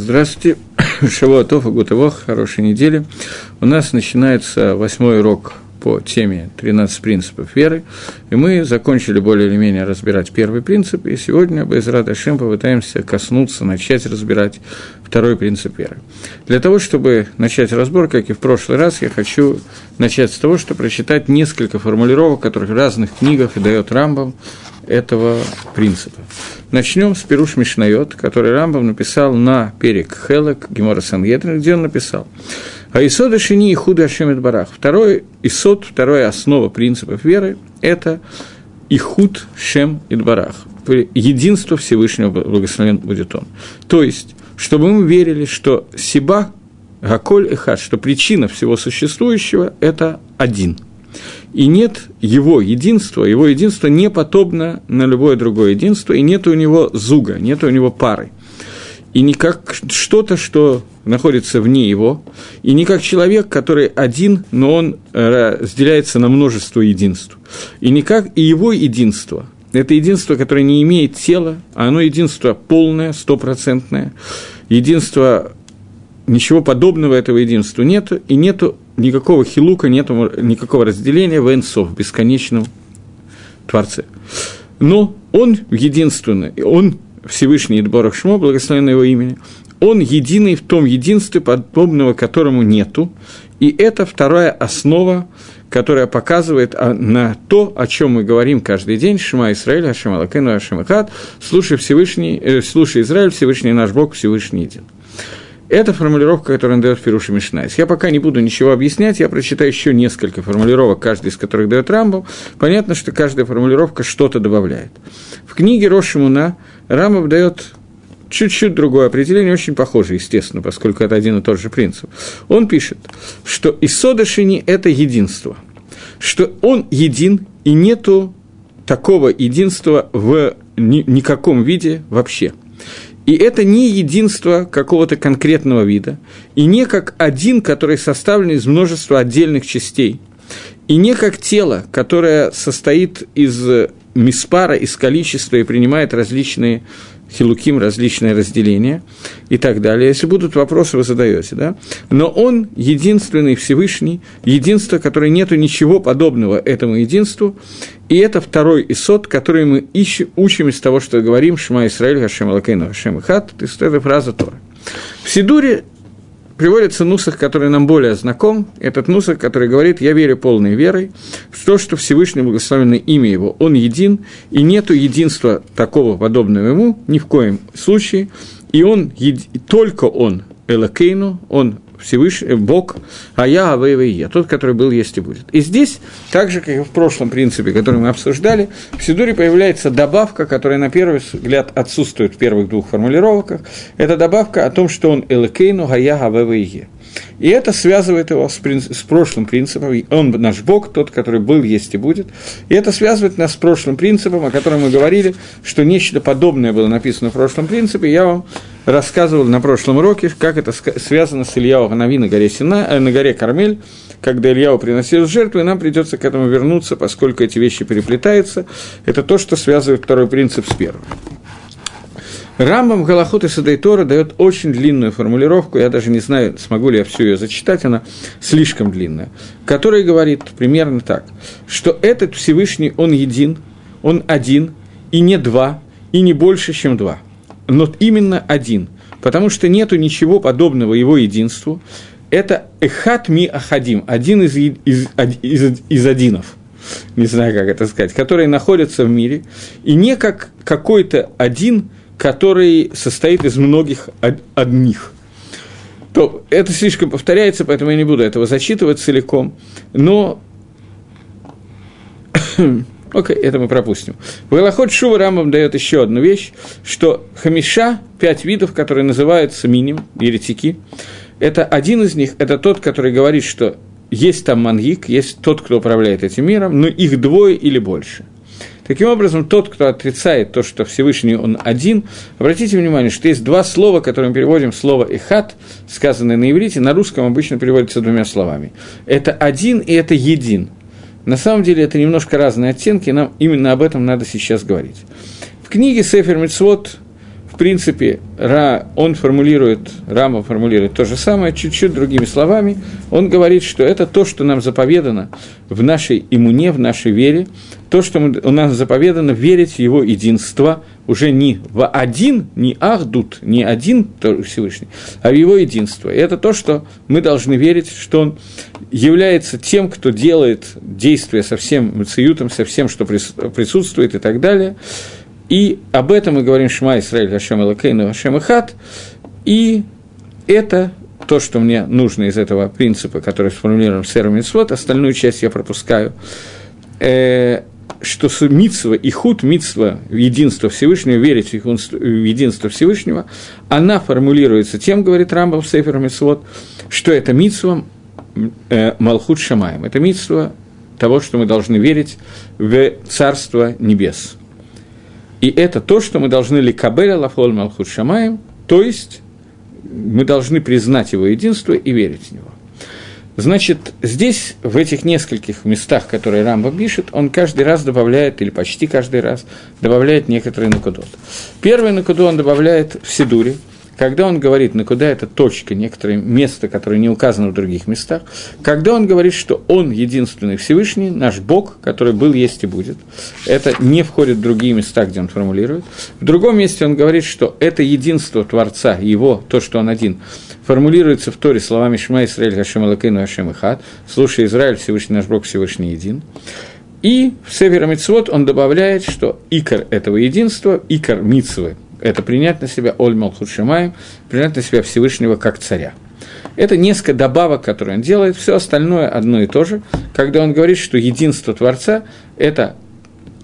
Здравствуйте, Шавуатов и Гутавох, хорошей недели. У нас начинается восьмой урок по теме «13 принципов веры», и мы закончили более или менее разбирать первый принцип, и сегодня, без Радашем, попытаемся коснуться, начать разбирать второй принцип веры. Для того, чтобы начать разбор, как и в прошлый раз, я хочу начать с того, что прочитать несколько формулировок, которых в разных книгах и дает Рамбам, этого принципа. Начнем с Перуш Мишнайот, который Рамбам написал на перек Хелек Гемора Сангедрин, где он написал а Исода Шини и Худа Ашемет Барах. Второй Исод, вторая основа принципов веры – это Ихуд Шем Идбарах, единство Всевышнего благословен будет он. То есть, чтобы мы верили, что Сиба, Гаколь Эхад, что причина всего существующего – это один – и нет его единства, его единство не подобно на любое другое единство, и нет у него зуга, нет у него пары. И не как что-то, что находится вне его, и не как человек, который один, но он э, разделяется на множество единств. И не как и его единство. Это единство, которое не имеет тела, а оно единство полное, стопроцентное, единство ничего подобного этого единству нету, и нету никакого хилука, нету никакого разделения в Энсов, в бесконечном Творце. Но он единственный, он Всевышний יתברך שמו, благословенное его имени, он единый в том единстве, подобного которому нету, и это вторая основа, которая показывает а, на то, о чем мы говорим каждый день, שמע ישראל, השם אלוקינו, השם אחד, слушай Всевышний, э, слушай Израиль, Всевышний наш Бог, Всевышний един. Это формулировка, которую он дает פירוש המשניות. Я пока не буду ничего объяснять, я прочитаю еще несколько формулировок, каждая из которых дает Рамбам. Понятно, что каждая формулировка что-то добавляет. В книге Рошимуна Рамбов дает чуть-чуть другое определение, очень похоже, естественно, поскольку это один и тот же принцип. Он пишет, что Исодашини – это единство, что он един, и нету такого единства в никаком виде вообще – и это не единство какого-то конкретного вида, и не как один, который составлен из множества отдельных частей, и не как тело, которое состоит из миспара, из количества и принимает различные хилуким, различные разделения и так далее. Если будут вопросы, вы задаете, да? Но он единственный Всевышний, единство, которое нету ничего подобного этому единству, и это второй исот, который мы ищем, учим из того, что говорим «Шма Исраиль, Хашем Алакейну, Хашем Ихат», то есть это фраза Тора. В Сидуре приводится нусах, который нам более знаком, этот нусах, который говорит «Я верю полной верой в то, что Всевышний благословенное имя Его, Он един, и нету единства такого подобного Ему ни в коем случае, и Он, только Он, Элакейну, Он Всевышний, Бог, а я Авеева и я, тот, который был, есть и будет. И здесь, так же, как и в прошлом принципе, который мы обсуждали, в Сидуре появляется добавка, которая на первый взгляд отсутствует в первых двух формулировках. Это добавка о том, что он Элакейну, Гая, Авеева и е. И это связывает его с, принцип, с прошлым принципом. Он наш Бог, тот, который был, есть и будет. И это связывает нас с прошлым принципом, о котором мы говорили, что нечто подобное было написано в прошлом принципе. Я вам рассказывал на прошлом уроке, как это связано с Ильяу Ханави на горе, Сина, э, на горе Кармель, когда Ильяу приносил жертву, и нам придется к этому вернуться, поскольку эти вещи переплетаются. Это то, что связывает второй принцип с первым. Рамбам Галахут и Садайтора дает очень длинную формулировку, я даже не знаю, смогу ли я всю ее зачитать, она слишком длинная, которая говорит примерно так, что этот Всевышний, он един, он один, и не два, и не больше, чем два, но именно один, потому что нету ничего подобного его единству, это Эхат Ми Ахадим, один из, из, из, из одинов – не знаю, как это сказать, которые находятся в мире, и не как какой-то один, который состоит из многих одних. То это слишком повторяется, поэтому я не буду этого зачитывать целиком. Но Окей, это мы пропустим. В Галахот Шува Рамбам дает еще одну вещь, что хамиша, пять видов, которые называются миним, еретики, это один из них, это тот, который говорит, что есть там мангик, есть тот, кто управляет этим миром, но их двое или больше – Таким образом, тот, кто отрицает то, что Всевышний он один, обратите внимание, что есть два слова, которые мы переводим слово «эхат», сказанное на иврите, на русском обычно переводится двумя словами. Это «один» и это «един». На самом деле это немножко разные оттенки, и нам именно об этом надо сейчас говорить. В книге Сефер Мицвод, принципе, Ра, он формулирует, Рама формулирует то же самое, чуть-чуть другими словами. Он говорит, что это то, что нам заповедано в нашей иммуне, в нашей вере, то, что мы, у нас заповедано верить в его единство, уже не в один, не Ахдут, не один Всевышний, а в его единство. И это то, что мы должны верить, что он является тем, кто делает действия со всем Мациютом, со всем, что присутствует и так далее – и об этом мы говорим Шма Исраиль Хашем Элакейну Хашем Ихат. И это то, что мне нужно из этого принципа, который сформулирован в Сером Митцвот, остальную часть я пропускаю, э, что митсва и худ, митсва, единство Всевышнего, верить в единство Всевышнего, она формулируется тем, говорит Рамбам Сефер Митцвот, что это митсва э, Малхут Шамаем, это митсва того, что мы должны верить в Царство Небес – и это то, что мы должны ликабеля лафол малхут шамаем, то есть мы должны признать его единство и верить в него. Значит, здесь, в этих нескольких местах, которые Рамба пишет, он каждый раз добавляет, или почти каждый раз, добавляет некоторые накудот. Первый накуду он добавляет в Сидуре, когда он говорит, на куда это точка, некоторое место, которое не указано в других местах, когда он говорит, что он единственный Всевышний, наш Бог, который был, есть и будет, это не входит в другие места, где он формулирует. В другом месте он говорит, что это единство Творца, его, то, что он один, формулируется в Торе словами Шма Исраэль Хашем Алакейну Хашем Ихат, слушай, Израиль, Всевышний наш Бог, Всевышний един. И в Севера Мицвод он добавляет, что икор этого единства, икор Мицвы, это принять на себя Оль Малхут принять на себя Всевышнего как царя. Это несколько добавок, которые он делает, все остальное одно и то же, когда он говорит, что единство Творца – это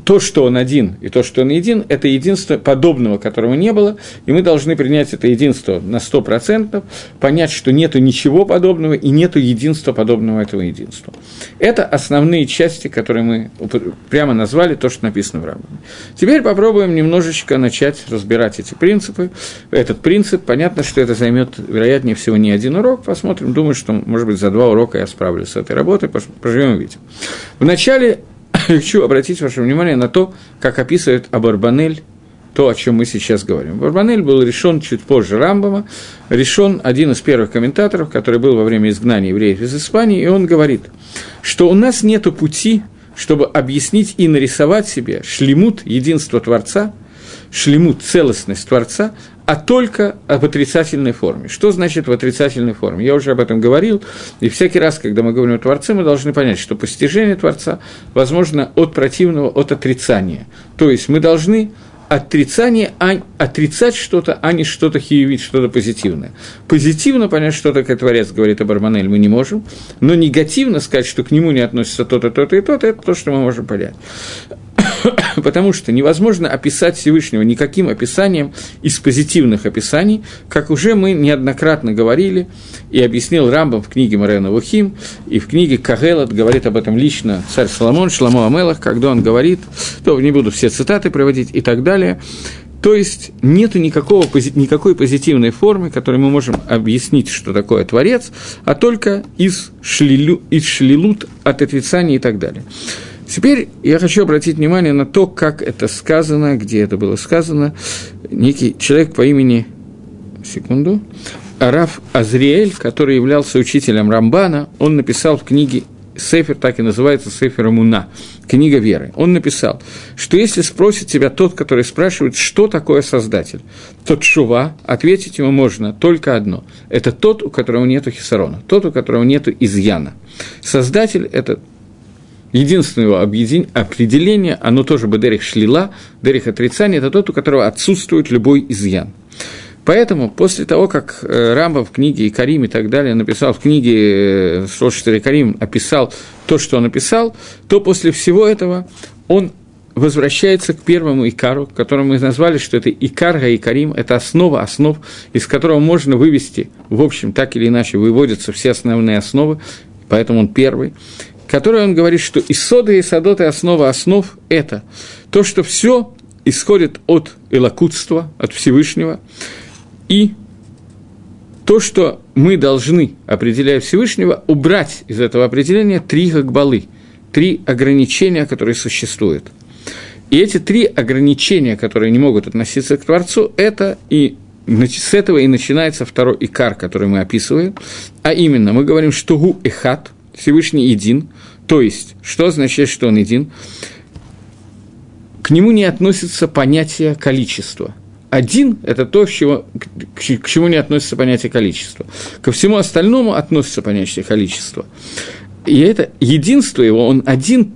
то, что он один, и то, что он един, это единство подобного, которого не было, и мы должны принять это единство на 100%, понять, что нету ничего подобного и нету единства подобного этого единства. Это основные части, которые мы прямо назвали, то, что написано в Рамбаме. Теперь попробуем немножечко начать разбирать эти принципы. Этот принцип, понятно, что это займет, вероятнее всего, не один урок, посмотрим, думаю, что, может быть, за два урока я справлюсь с этой работой, поживем увидим. Вначале хочу обратить ваше внимание на то, как описывает Абарбанель то, о чем мы сейчас говорим. Барбанель был решен чуть позже Рамбама, решен один из первых комментаторов, который был во время изгнания евреев из Испании, и он говорит, что у нас нет пути, чтобы объяснить и нарисовать себе шлемут единства Творца, шлемут целостность Творца, а только об отрицательной форме. Что значит в отрицательной форме? Я уже об этом говорил, и всякий раз, когда мы говорим о Творце, мы должны понять, что постижение Творца возможно от противного, от отрицания. То есть мы должны отрицание, а, отрицать что-то, а не что-то хиевить, что-то позитивное. Позитивно понять, что такое Творец, говорит Абарманель, мы не можем, но негативно сказать, что к нему не относится то-то, то-то и то-то, это то, что мы можем понять. потому что невозможно описать Всевышнего никаким описанием из позитивных описаний, как уже мы неоднократно говорили и объяснил Рамбам в книге Марена Вухим, и в книге Кагелат говорит об этом лично царь Соломон, Шламо Амелах, когда он говорит, то не буду все цитаты приводить и так далее, то есть нет никакого, никакой позитивной формы, которой мы можем объяснить, что такое Творец, а только из, шлилю, из шлилут от отрицания и так далее. Теперь я хочу обратить внимание на то, как это сказано, где это было сказано. Некий человек по имени, секунду, Араф Азриэль, который являлся учителем Рамбана, он написал в книге Сефер, так и называется Сефер Муна, книга веры. Он написал, что если спросит тебя тот, который спрашивает, что такое Создатель, то Шува, ответить ему можно только одно. Это тот, у которого нет хисарона, тот, у которого нет изъяна. Создатель – это единственное его определение, оно тоже бы Дерих Шлила, Дерих отрицания, это тот, у которого отсутствует любой изъян. Поэтому после того, как э, Рамба в книге Карим и так далее написал, в книге 104 э, Карим описал то, что он написал, то после всего этого он возвращается к первому Икару, которым мы назвали, что это Икар Гаикарим, это основа основ, из которого можно вывести, в общем, так или иначе, выводятся все основные основы, поэтому он первый которой он говорит, что и Исадот и основа основ – это то, что все исходит от элокутства, от Всевышнего, и то, что мы должны, определяя Всевышнего, убрать из этого определения три гагбалы, три ограничения, которые существуют. И эти три ограничения, которые не могут относиться к Творцу, это и с этого и начинается второй икар, который мы описываем, а именно мы говорим, что гу эхат, Всевышний един, то есть, что означает, что он един? К нему не относится понятие количества. Один – это то, к чему, не относится понятие количества. Ко всему остальному относится понятие количества. И это единство его, он один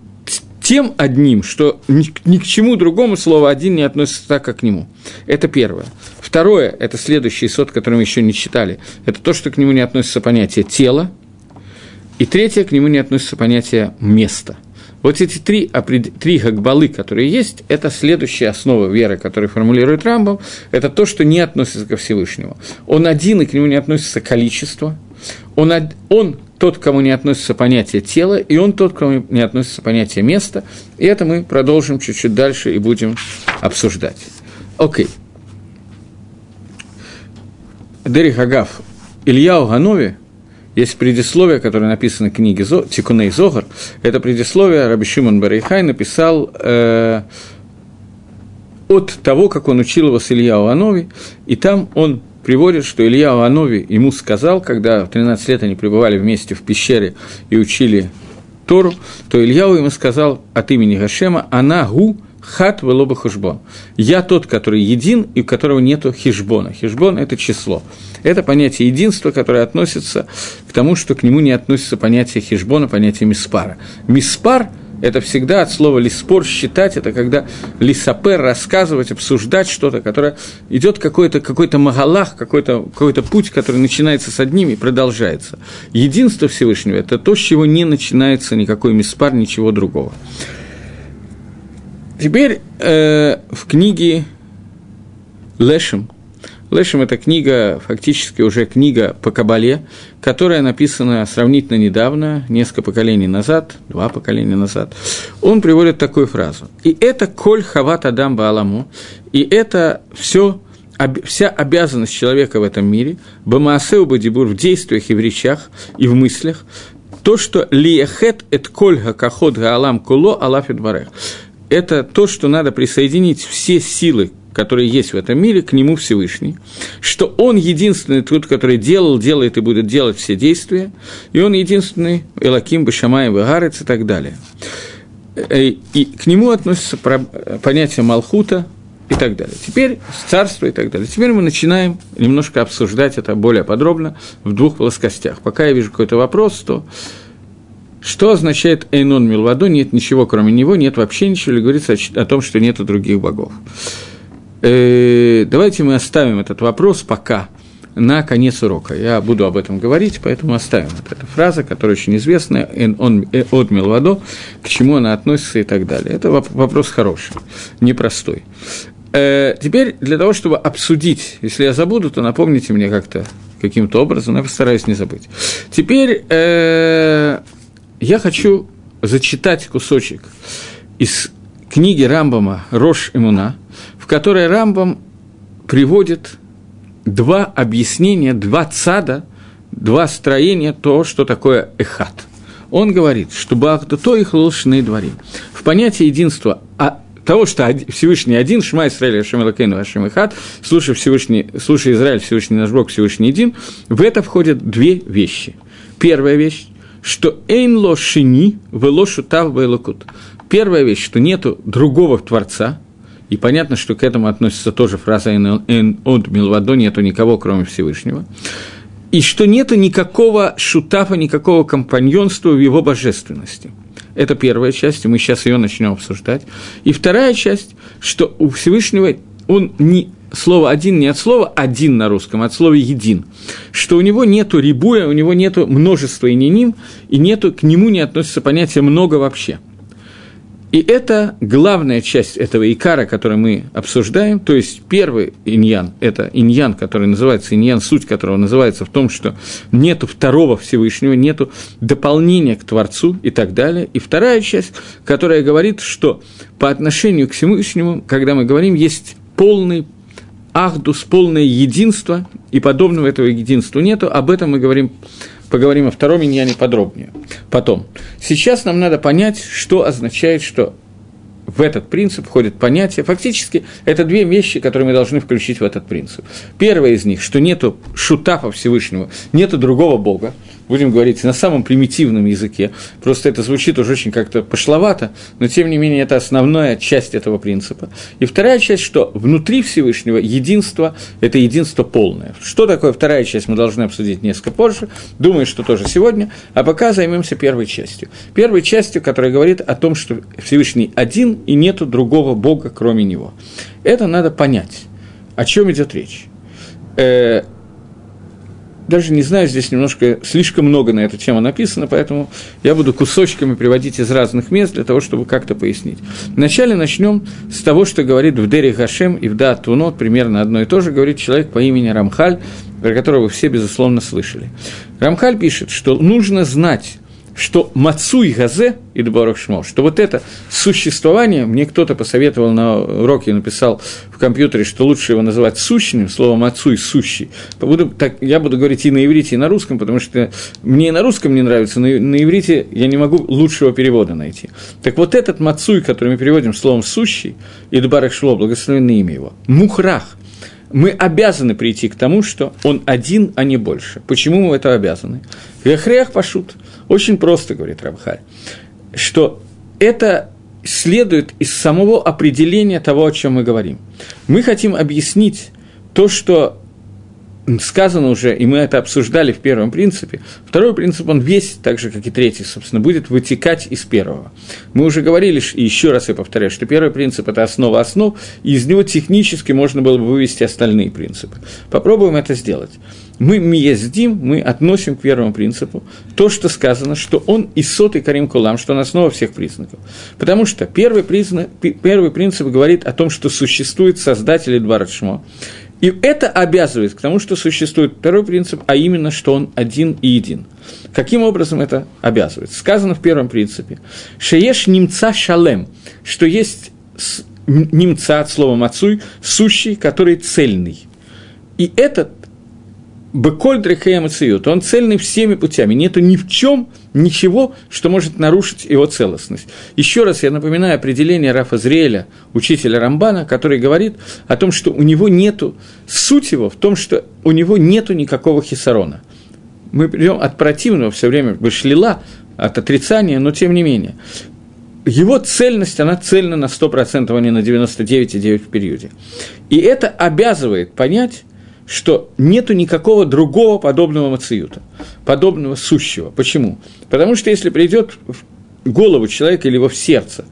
тем одним, что ни, ни к чему другому слово «один» не относится так, как к нему. Это первое. Второе – это следующий сот, который мы еще не читали. Это то, что к нему не относится понятие «тело». И третье – к нему не относится понятие «место». Вот эти три, три гагбалы, которые есть, это следующая основа веры, которую формулирует Рамбам, это то, что не относится ко Всевышнему. Он один, и к нему не относится количество. Он, он тот, кому не относится понятие тела, и он тот, кому не относится понятие места. И это мы продолжим чуть-чуть дальше и будем обсуждать. Окей. Okay. Дерих Агав, Илья Ганови, есть предисловие, которое написано в книге Зо, Тикуней Зогар. Это предисловие Раби Шимон Барейхай написал э, от того, как он учил его с Илья Анови, и там он приводит, что Илья Анови ему сказал, когда в 13 лет они пребывали вместе в пещере и учили Тору, то Илья ему сказал от имени Гашема «Она гу хат велоба хушбон». «Я тот, который един и у которого нету хижбона». Хижбон – это число. Это понятие единства, которое относится к тому, что к нему не относится понятие хижбона, понятие миспара. Миспар – это всегда от слова лиспор считать, это когда лисапер рассказывать, обсуждать что-то, которое идет какой-то какой магалах, какой-то какой путь, который начинается с одним и продолжается. Единство Всевышнего – это то, с чего не начинается никакой миспар, ничего другого. Теперь э, в книге Лешем – Лешем – это книга, фактически уже книга по Кабале, которая написана сравнительно недавно, несколько поколений назад, два поколения назад. Он приводит такую фразу. «И это коль хават адам бааламу», и это все вся обязанность человека в этом мире, бамаасеу бадибур в действиях и в речах, и в мыслях, то, что лиехет эт кольга кахот гаалам куло алафит барех. Это то, что надо присоединить все силы которые есть в этом мире, к нему Всевышний, что он единственный тот, который делал, делает и будет делать все действия, и он единственный Элаким, Башамаем, Вагарец и так далее. Э, и к нему относится понятие Малхута и так далее. Теперь царство и так далее. Теперь мы начинаем немножко обсуждать это более подробно в двух плоскостях. Пока я вижу какой-то вопрос, то что означает Эйнон Милвадо? Нет ничего, кроме него, нет вообще ничего, или говорится о том, что нет других богов. Э, давайте мы оставим этот вопрос пока на конец урока. Я буду об этом говорить, поэтому оставим вот эту фразу, которая очень известная, он э, от Милвадо, к чему она относится и так далее. Это вопрос хороший, непростой. Э, теперь для того, чтобы обсудить, если я забуду, то напомните мне как-то каким-то образом, я постараюсь не забыть. Теперь э, я хочу зачитать кусочек из книги Рамбама «Рош Имуна», которой Рамбам приводит два объяснения, два цада, два строения того, что такое эхат. Он говорит, что Бахдато их лошные дворим. В понятии единства а того, что Всевышний один, Шма Исраиль, Ашем Элакейну, Ашем Ихат, слушай, Всевышний, слушай Израиль, Всевышний наш Бог, Всевышний един, в это входят две вещи. Первая вещь, что эйн ло шини, вело шутав Первая вещь, что нету другого Творца, и понятно, что к этому относится тоже фраза «эн от милвадо» нету никого, кроме Всевышнего. И что нету никакого шутафа, никакого компаньонства в его божественности. Это первая часть, и мы сейчас ее начнем обсуждать. И вторая часть, что у Всевышнего он не слово «один» не от слова «один» на русском, а от слова «един», что у него нету рибуя, у него нету множества ининим, и нету, к нему не относится понятие «много» вообще – и это главная часть этого икара, который мы обсуждаем, то есть первый иньян, это иньян, который называется иньян, суть которого называется в том, что нету второго Всевышнего, нету дополнения к Творцу и так далее. И вторая часть, которая говорит, что по отношению к Всевышнему, когда мы говорим, есть полный ахдус, полное единство, и подобного этого единства нету, об этом мы говорим поговорим о втором иньяне подробнее. Потом. Сейчас нам надо понять, что означает, что в этот принцип входит понятие. Фактически, это две вещи, которые мы должны включить в этот принцип. Первое из них, что нету шутафа Всевышнего, нету другого Бога, будем говорить на самом примитивном языке, просто это звучит уже очень как-то пошловато, но тем не менее это основная часть этого принципа. И вторая часть, что внутри Всевышнего единство – это единство полное. Что такое вторая часть, мы должны обсудить несколько позже, думаю, что тоже сегодня, а пока займемся первой частью. Первой частью, которая говорит о том, что Всевышний один и нету другого Бога, кроме Него. Это надо понять, о чем идет речь э, даже не знаю, здесь немножко слишком много на эту тему написано, поэтому я буду кусочками приводить из разных мест для того, чтобы как-то пояснить. Вначале начнем с того, что говорит в Дери Гашем и в Дат Тунот, примерно одно и то же, говорит человек по имени Рамхаль, про которого вы все, безусловно, слышали. Рамхаль пишет, что нужно знать что Мацу и Газе и Шмо, что вот это существование, мне кто-то посоветовал на уроке, написал в компьютере, что лучше его называть сущным, слово Мацу и сущий. Буду, так, я буду говорить и на иврите, и на русском, потому что мне и на русском не нравится, но на иврите я не могу лучшего перевода найти. Так вот этот Мацуй, который мы переводим словом сущий, и Шло, благословенное имя его, Мухрах – мы обязаны прийти к тому, что он один, а не больше. Почему мы это обязаны? Вехрех пашут. Очень просто, говорит Рамхаль, что это следует из самого определения того, о чем мы говорим. Мы хотим объяснить то, что сказано уже, и мы это обсуждали в первом принципе. Второй принцип, он весь, так же, как и третий, собственно, будет вытекать из первого. Мы уже говорили, и еще раз я повторяю, что первый принцип – это основа основ, и из него технически можно было бы вывести остальные принципы. Попробуем это сделать. Мы миездим, мы относим к первому принципу то, что сказано, что он и сотый Карим Кулам, что он основа всех признаков. Потому что первый, признак, первый принцип говорит о том, что существует Создатель Эдвард и это обязывает к тому, что существует второй принцип, а именно, что он один и един. Каким образом это обязывает? Сказано в первом принципе. Шееш немца шалем, что есть немца от слова мацуй, сущий, который цельный. И этот Беколь Дрехея он цельный всеми путями, нету ни в чем ничего, что может нарушить его целостность. Еще раз я напоминаю определение Рафа Зреля, учителя Рамбана, который говорит о том, что у него нету, суть его в том, что у него нету никакого хисарона. Мы придем от противного все время, вышлила, от отрицания, но тем не менее. Его цельность, она цельна на 100%, а не на 99,9% в периоде. И это обязывает понять, что нету никакого другого подобного мациюта, подобного сущего. Почему? Потому что если придет в голову человека или в сердце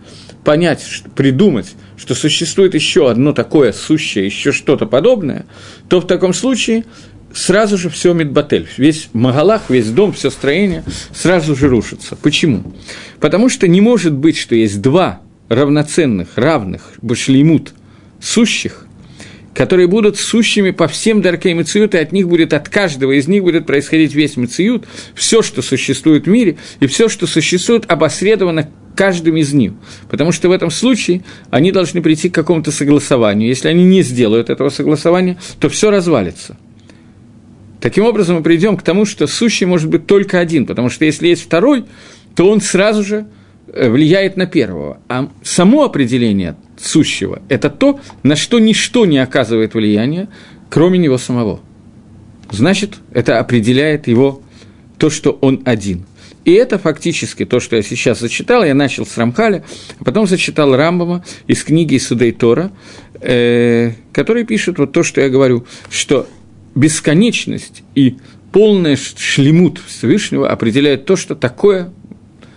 понять, придумать, что существует еще одно такое сущее, еще что-то подобное, то в таком случае сразу же все медбатель, весь Магалах, весь дом, все строение сразу же рушится. Почему? Потому что не может быть, что есть два равноценных, равных, башлеймут, сущих, которые будут сущими по всем даркей Мациют, и от них будет, от каждого из них будет происходить весь Мациют, все, что существует в мире, и все, что существует, обосредовано каждым из них. Потому что в этом случае они должны прийти к какому-то согласованию. Если они не сделают этого согласования, то все развалится. Таким образом, мы придем к тому, что сущий может быть только один, потому что если есть второй, то он сразу же влияет на первого. А само определение сущего – это то, на что ничто не оказывает влияния, кроме него самого. Значит, это определяет его то, что он один. И это фактически то, что я сейчас зачитал. Я начал с Рамхаля, а потом зачитал Рамбама из книги Судей Тора, э, который пишет вот то, что я говорю, что бесконечность и полный шлемут Всевышнего определяет то, что такое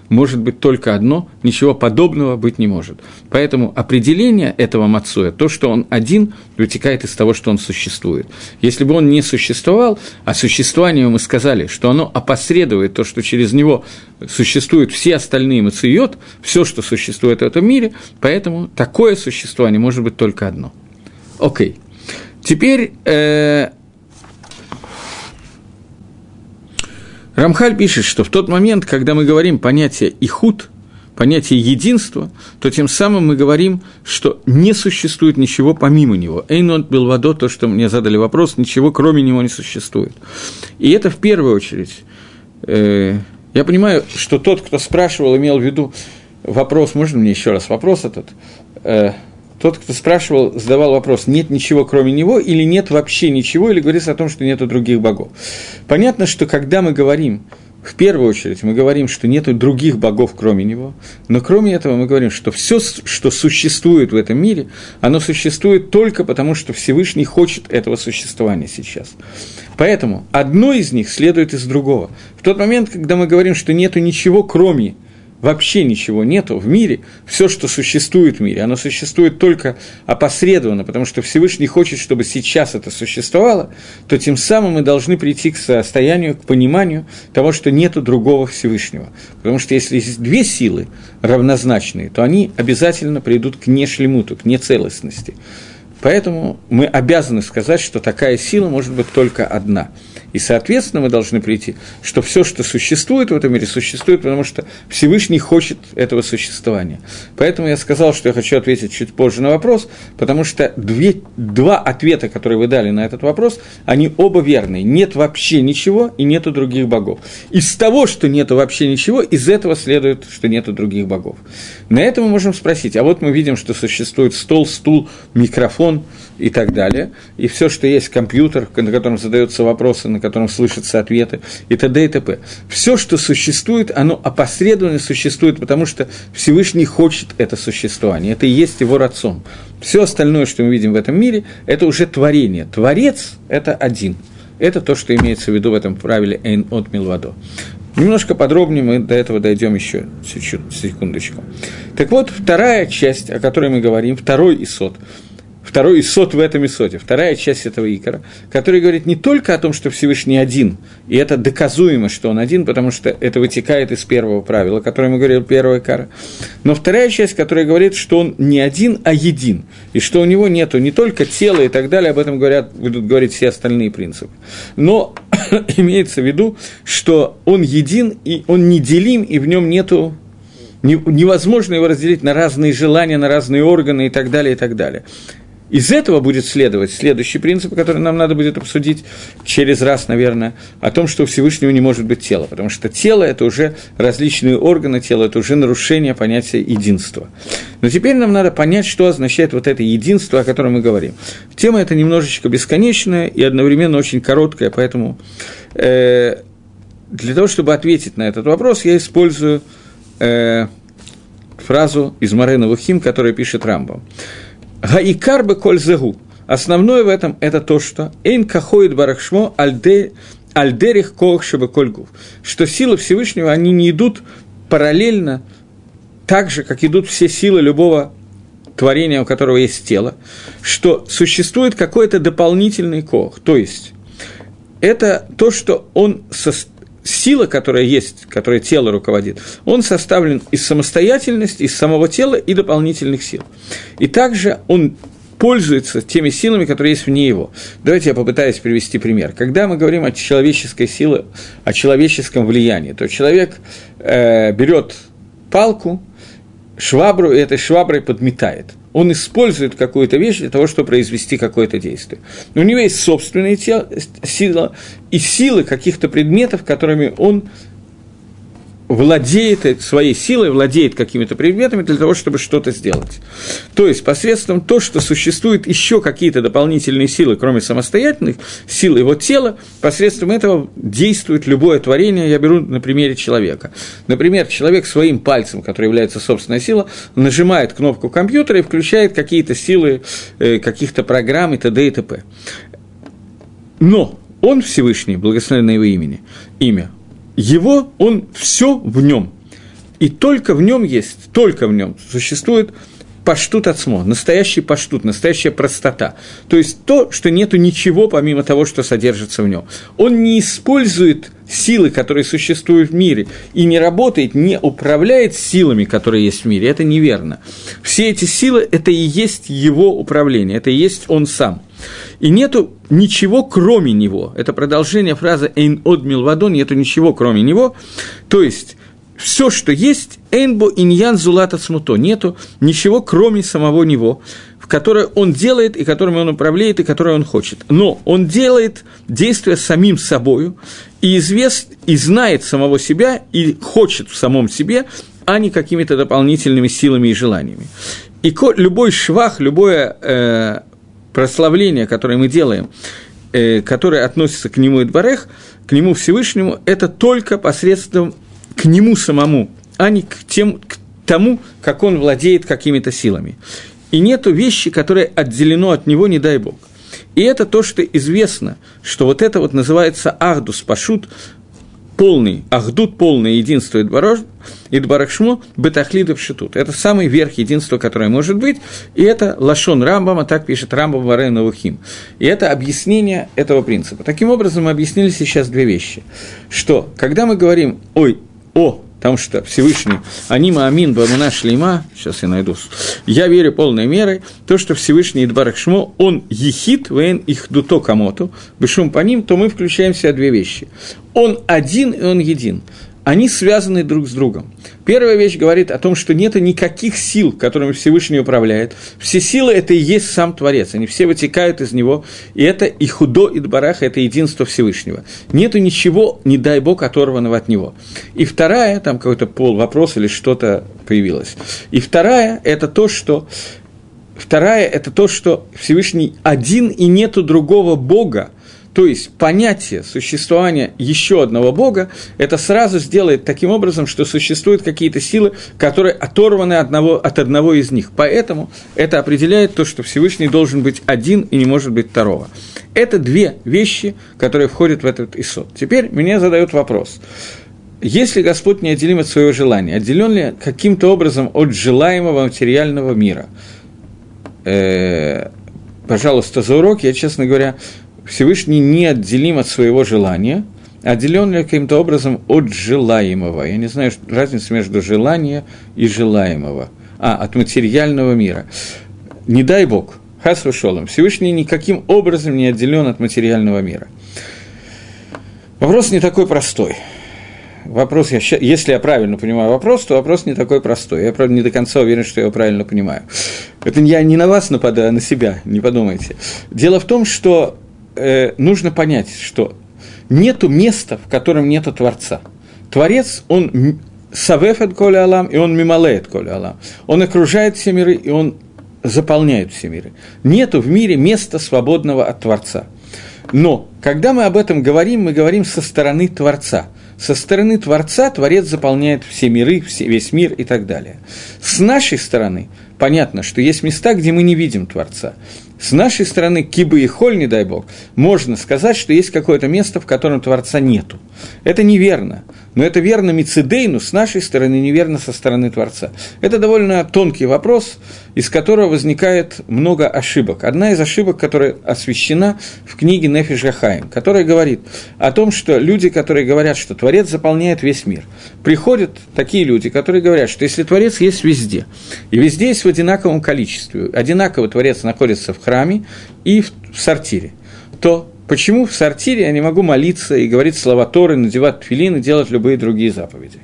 может быть только одно, ничего подобного быть не может. Поэтому определение этого Мацуя, то, что он один, вытекает из того, что он существует. Если бы он не существовал, а существование мы сказали, что оно опосредует то, что через него существуют все остальные Мацуйот, все, что существует в этом мире, поэтому такое существование может быть только одно. Окей. Теперь э, Рамхаль пишет, что в тот момент, когда мы говорим понятие «ихуд», понятие единства, то тем самым мы говорим, что не существует ничего помимо него. Эйнот был водо, то, что мне задали вопрос, ничего кроме него не существует. И это в первую очередь. Э, я понимаю, что тот, кто спрашивал, имел в виду, вопрос, можно мне еще раз вопрос этот? Э, тот, кто спрашивал, задавал вопрос, нет ничего кроме него или нет вообще ничего, или говорится о том, что нет других богов. Понятно, что когда мы говорим, в первую очередь мы говорим, что нет других богов, кроме него, но кроме этого мы говорим, что все, что существует в этом мире, оно существует только потому, что Всевышний хочет этого существования сейчас. Поэтому одно из них следует из другого. В тот момент, когда мы говорим, что нет ничего, кроме вообще ничего нету в мире, все, что существует в мире, оно существует только опосредованно, потому что Всевышний хочет, чтобы сейчас это существовало, то тем самым мы должны прийти к состоянию, к пониманию того, что нету другого Всевышнего. Потому что если есть две силы равнозначные, то они обязательно придут к нешлемуту, к нецелостности. Поэтому мы обязаны сказать, что такая сила может быть только одна – и, соответственно, мы должны прийти, что все, что существует в этом мире, существует, потому что Всевышний хочет этого существования. Поэтому я сказал, что я хочу ответить чуть позже на вопрос, потому что две, два ответа, которые вы дали на этот вопрос, они оба верные. Нет вообще ничего и нету других богов. Из того, что нету вообще ничего, из этого следует, что нету других богов. На это мы можем спросить, а вот мы видим, что существует стол, стул, микрофон – и так далее, и все, что есть компьютер, на котором задаются вопросы, на котором слышатся ответы, и т.д. и т.п. Все, что существует, оно опосредованно существует, потому что Всевышний хочет это существование, это и есть его рацион. Все остальное, что мы видим в этом мире, это уже творение. Творец – это один. Это то, что имеется в виду в этом правиле «эйн от милвадо». Немножко подробнее мы до этого дойдем еще секундочку. Так вот, вторая часть, о которой мы говорим, второй исот – второй исот в этом исоте, вторая часть этого икора, который говорит не только о том, что Всевышний один, и это доказуемо, что он один, потому что это вытекает из первого правила, которое мы говорили, первая кара, но вторая часть, которая говорит, что он не один, а един, и что у него нету не только тела и так далее, об этом говорят, будут говорить все остальные принципы, но имеется в виду, что он един, и он неделим, и в нем нету невозможно его разделить на разные желания, на разные органы и так далее, и так далее. Из этого будет следовать следующий принцип, который нам надо будет обсудить через раз, наверное, о том, что у Всевышнего не может быть тела, потому что тело – это уже различные органы тела, это уже нарушение понятия единства. Но теперь нам надо понять, что означает вот это единство, о котором мы говорим. Тема эта немножечко бесконечная и одновременно очень короткая, поэтому э, для того, чтобы ответить на этот вопрос, я использую э, фразу из Марена Вухим, которую пишет Рамбом. Гаикар бы коль загу. Основное в этом – это то, что «эйн кахоид барахшмо альде, альдерих коах шебе кольгув», что силы Всевышнего, они не идут параллельно так же, как идут все силы любого творения, у которого есть тело, что существует какой-то дополнительный кох, то есть это то, что он со, сила, которая есть, которая тело руководит, он составлен из самостоятельности, из самого тела и дополнительных сил. И также он пользуется теми силами, которые есть вне его. Давайте я попытаюсь привести пример. Когда мы говорим о человеческой силе, о человеческом влиянии, то человек э, берет палку, швабру, и этой шваброй подметает он использует какую-то вещь для того, чтобы произвести какое-то действие. у него есть собственные силы и силы каких-то предметов, которыми он владеет своей силой, владеет какими-то предметами для того, чтобы что-то сделать. То есть посредством того, что существуют еще какие-то дополнительные силы, кроме самостоятельных сил его тела, посредством этого действует любое творение. Я беру на примере человека. Например, человек своим пальцем, который является собственной силой, нажимает кнопку компьютера и включает какие-то силы, э, каких-то программ и т.д. и т.п. Но он Всевышний, благословенное его имени, имя, его, он все в нем. И только в нем есть, только в нем существует паштут отсмо, настоящий паштут, настоящая простота. То есть то, что нету ничего помимо того, что содержится в нем. Он не использует силы, которые существуют в мире, и не работает, не управляет силами, которые есть в мире. Это неверно. Все эти силы – это и есть его управление, это и есть он сам. И нету ничего, кроме него. Это продолжение фразы «эйн од милвадон», нету ничего, кроме него. То есть, все, что есть, «эйнбо иньян зулата смуто», нету ничего, кроме самого него, в которое он делает, и которым он управляет, и которое он хочет. Но он делает действия самим собою, и извест, и знает самого себя, и хочет в самом себе а не какими-то дополнительными силами и желаниями. И любой швах, любое э, прославление, которое мы делаем, э, которое относится к нему Идбарех, к нему Всевышнему, это только посредством к нему самому, а не к, тем, к тому, как он владеет какими-то силами. И нету вещи, которое отделено от него, не дай бог. И это то, что известно, что вот это вот называется Ахдус Пашут, полный, Ахдут полное единство Идбараш, Идбарашмо, Бетахлидов Шитут. Это самый верх единства, которое может быть, и это Лашон Рамбама, так пишет Рамбам Варен Навухим. И это объяснение этого принципа. Таким образом, мы объяснили сейчас две вещи. Что, когда мы говорим ой, о Потому что Всевышний, анима амин бамуна шлейма, сейчас я найду, я верю полной мерой, то, что Всевышний Идбарах Шмо, он ехит, вен их дуто комоту, бешум по ним, то мы включаем в себя две вещи. Он один и он един они связаны друг с другом. Первая вещь говорит о том, что нет никаких сил, которыми Всевышний управляет. Все силы – это и есть сам Творец, они все вытекают из него, и это и худо, и дбарах – это единство Всевышнего. Нету ничего, не дай Бог, оторванного от него. И вторая, там какой-то пол вопрос или что-то появилось. И вторая – это то, что Вторая – это то, что Всевышний один и нету другого Бога, то есть понятие существования еще одного Бога, это сразу сделает таким образом, что существуют какие-то силы, которые оторваны от одного, от одного из них. Поэтому это определяет то, что Всевышний должен быть один и не может быть второго. Это две вещи, которые входят в этот исот. Теперь меня задают вопрос. Если Господь не отделим от своего желания, отделен ли каким-то образом от желаемого материального мира? Э, пожалуйста, за урок я, честно говоря, Всевышний не отделим от своего желания, отделен ли каким-то образом от желаемого. Я не знаю разницы между желанием и желаемого. А, от материального мира. Не дай Бог, хас шолом, Всевышний никаким образом не отделен от материального мира. Вопрос не такой простой. Вопрос, я, если я правильно понимаю вопрос, то вопрос не такой простой. Я, правда, не до конца уверен, что я его правильно понимаю. Это я не на вас нападаю, а на себя, не подумайте. Дело в том, что э, нужно понять, что нету места, в котором нету Творца. Творец, он савеф от коля алам, и он мималеет коля алам. Он окружает все миры, и он заполняет все миры. Нету в мире места свободного от Творца. Но, когда мы об этом говорим, мы говорим со стороны Творца. Со стороны Творца Творец заполняет все миры, все, весь мир и так далее. С нашей стороны понятно, что есть места, где мы не видим Творца. С нашей стороны, кибы и холь, не дай бог, можно сказать, что есть какое-то место, в котором Творца нету. Это неверно. Но это верно Мицидейну, с нашей стороны, неверно со стороны Творца. Это довольно тонкий вопрос, из которого возникает много ошибок. Одна из ошибок, которая освещена в книге Нефиш Гахаим, которая говорит о том, что люди, которые говорят, что Творец заполняет весь мир, приходят такие люди, которые говорят, что если Творец есть везде, и везде есть в одинаковом количестве, одинаково Творец находится в храме и в сортире, то Почему в сортире я не могу молиться и говорить слова Торы, надевать тфилин и делать любые другие заповеди?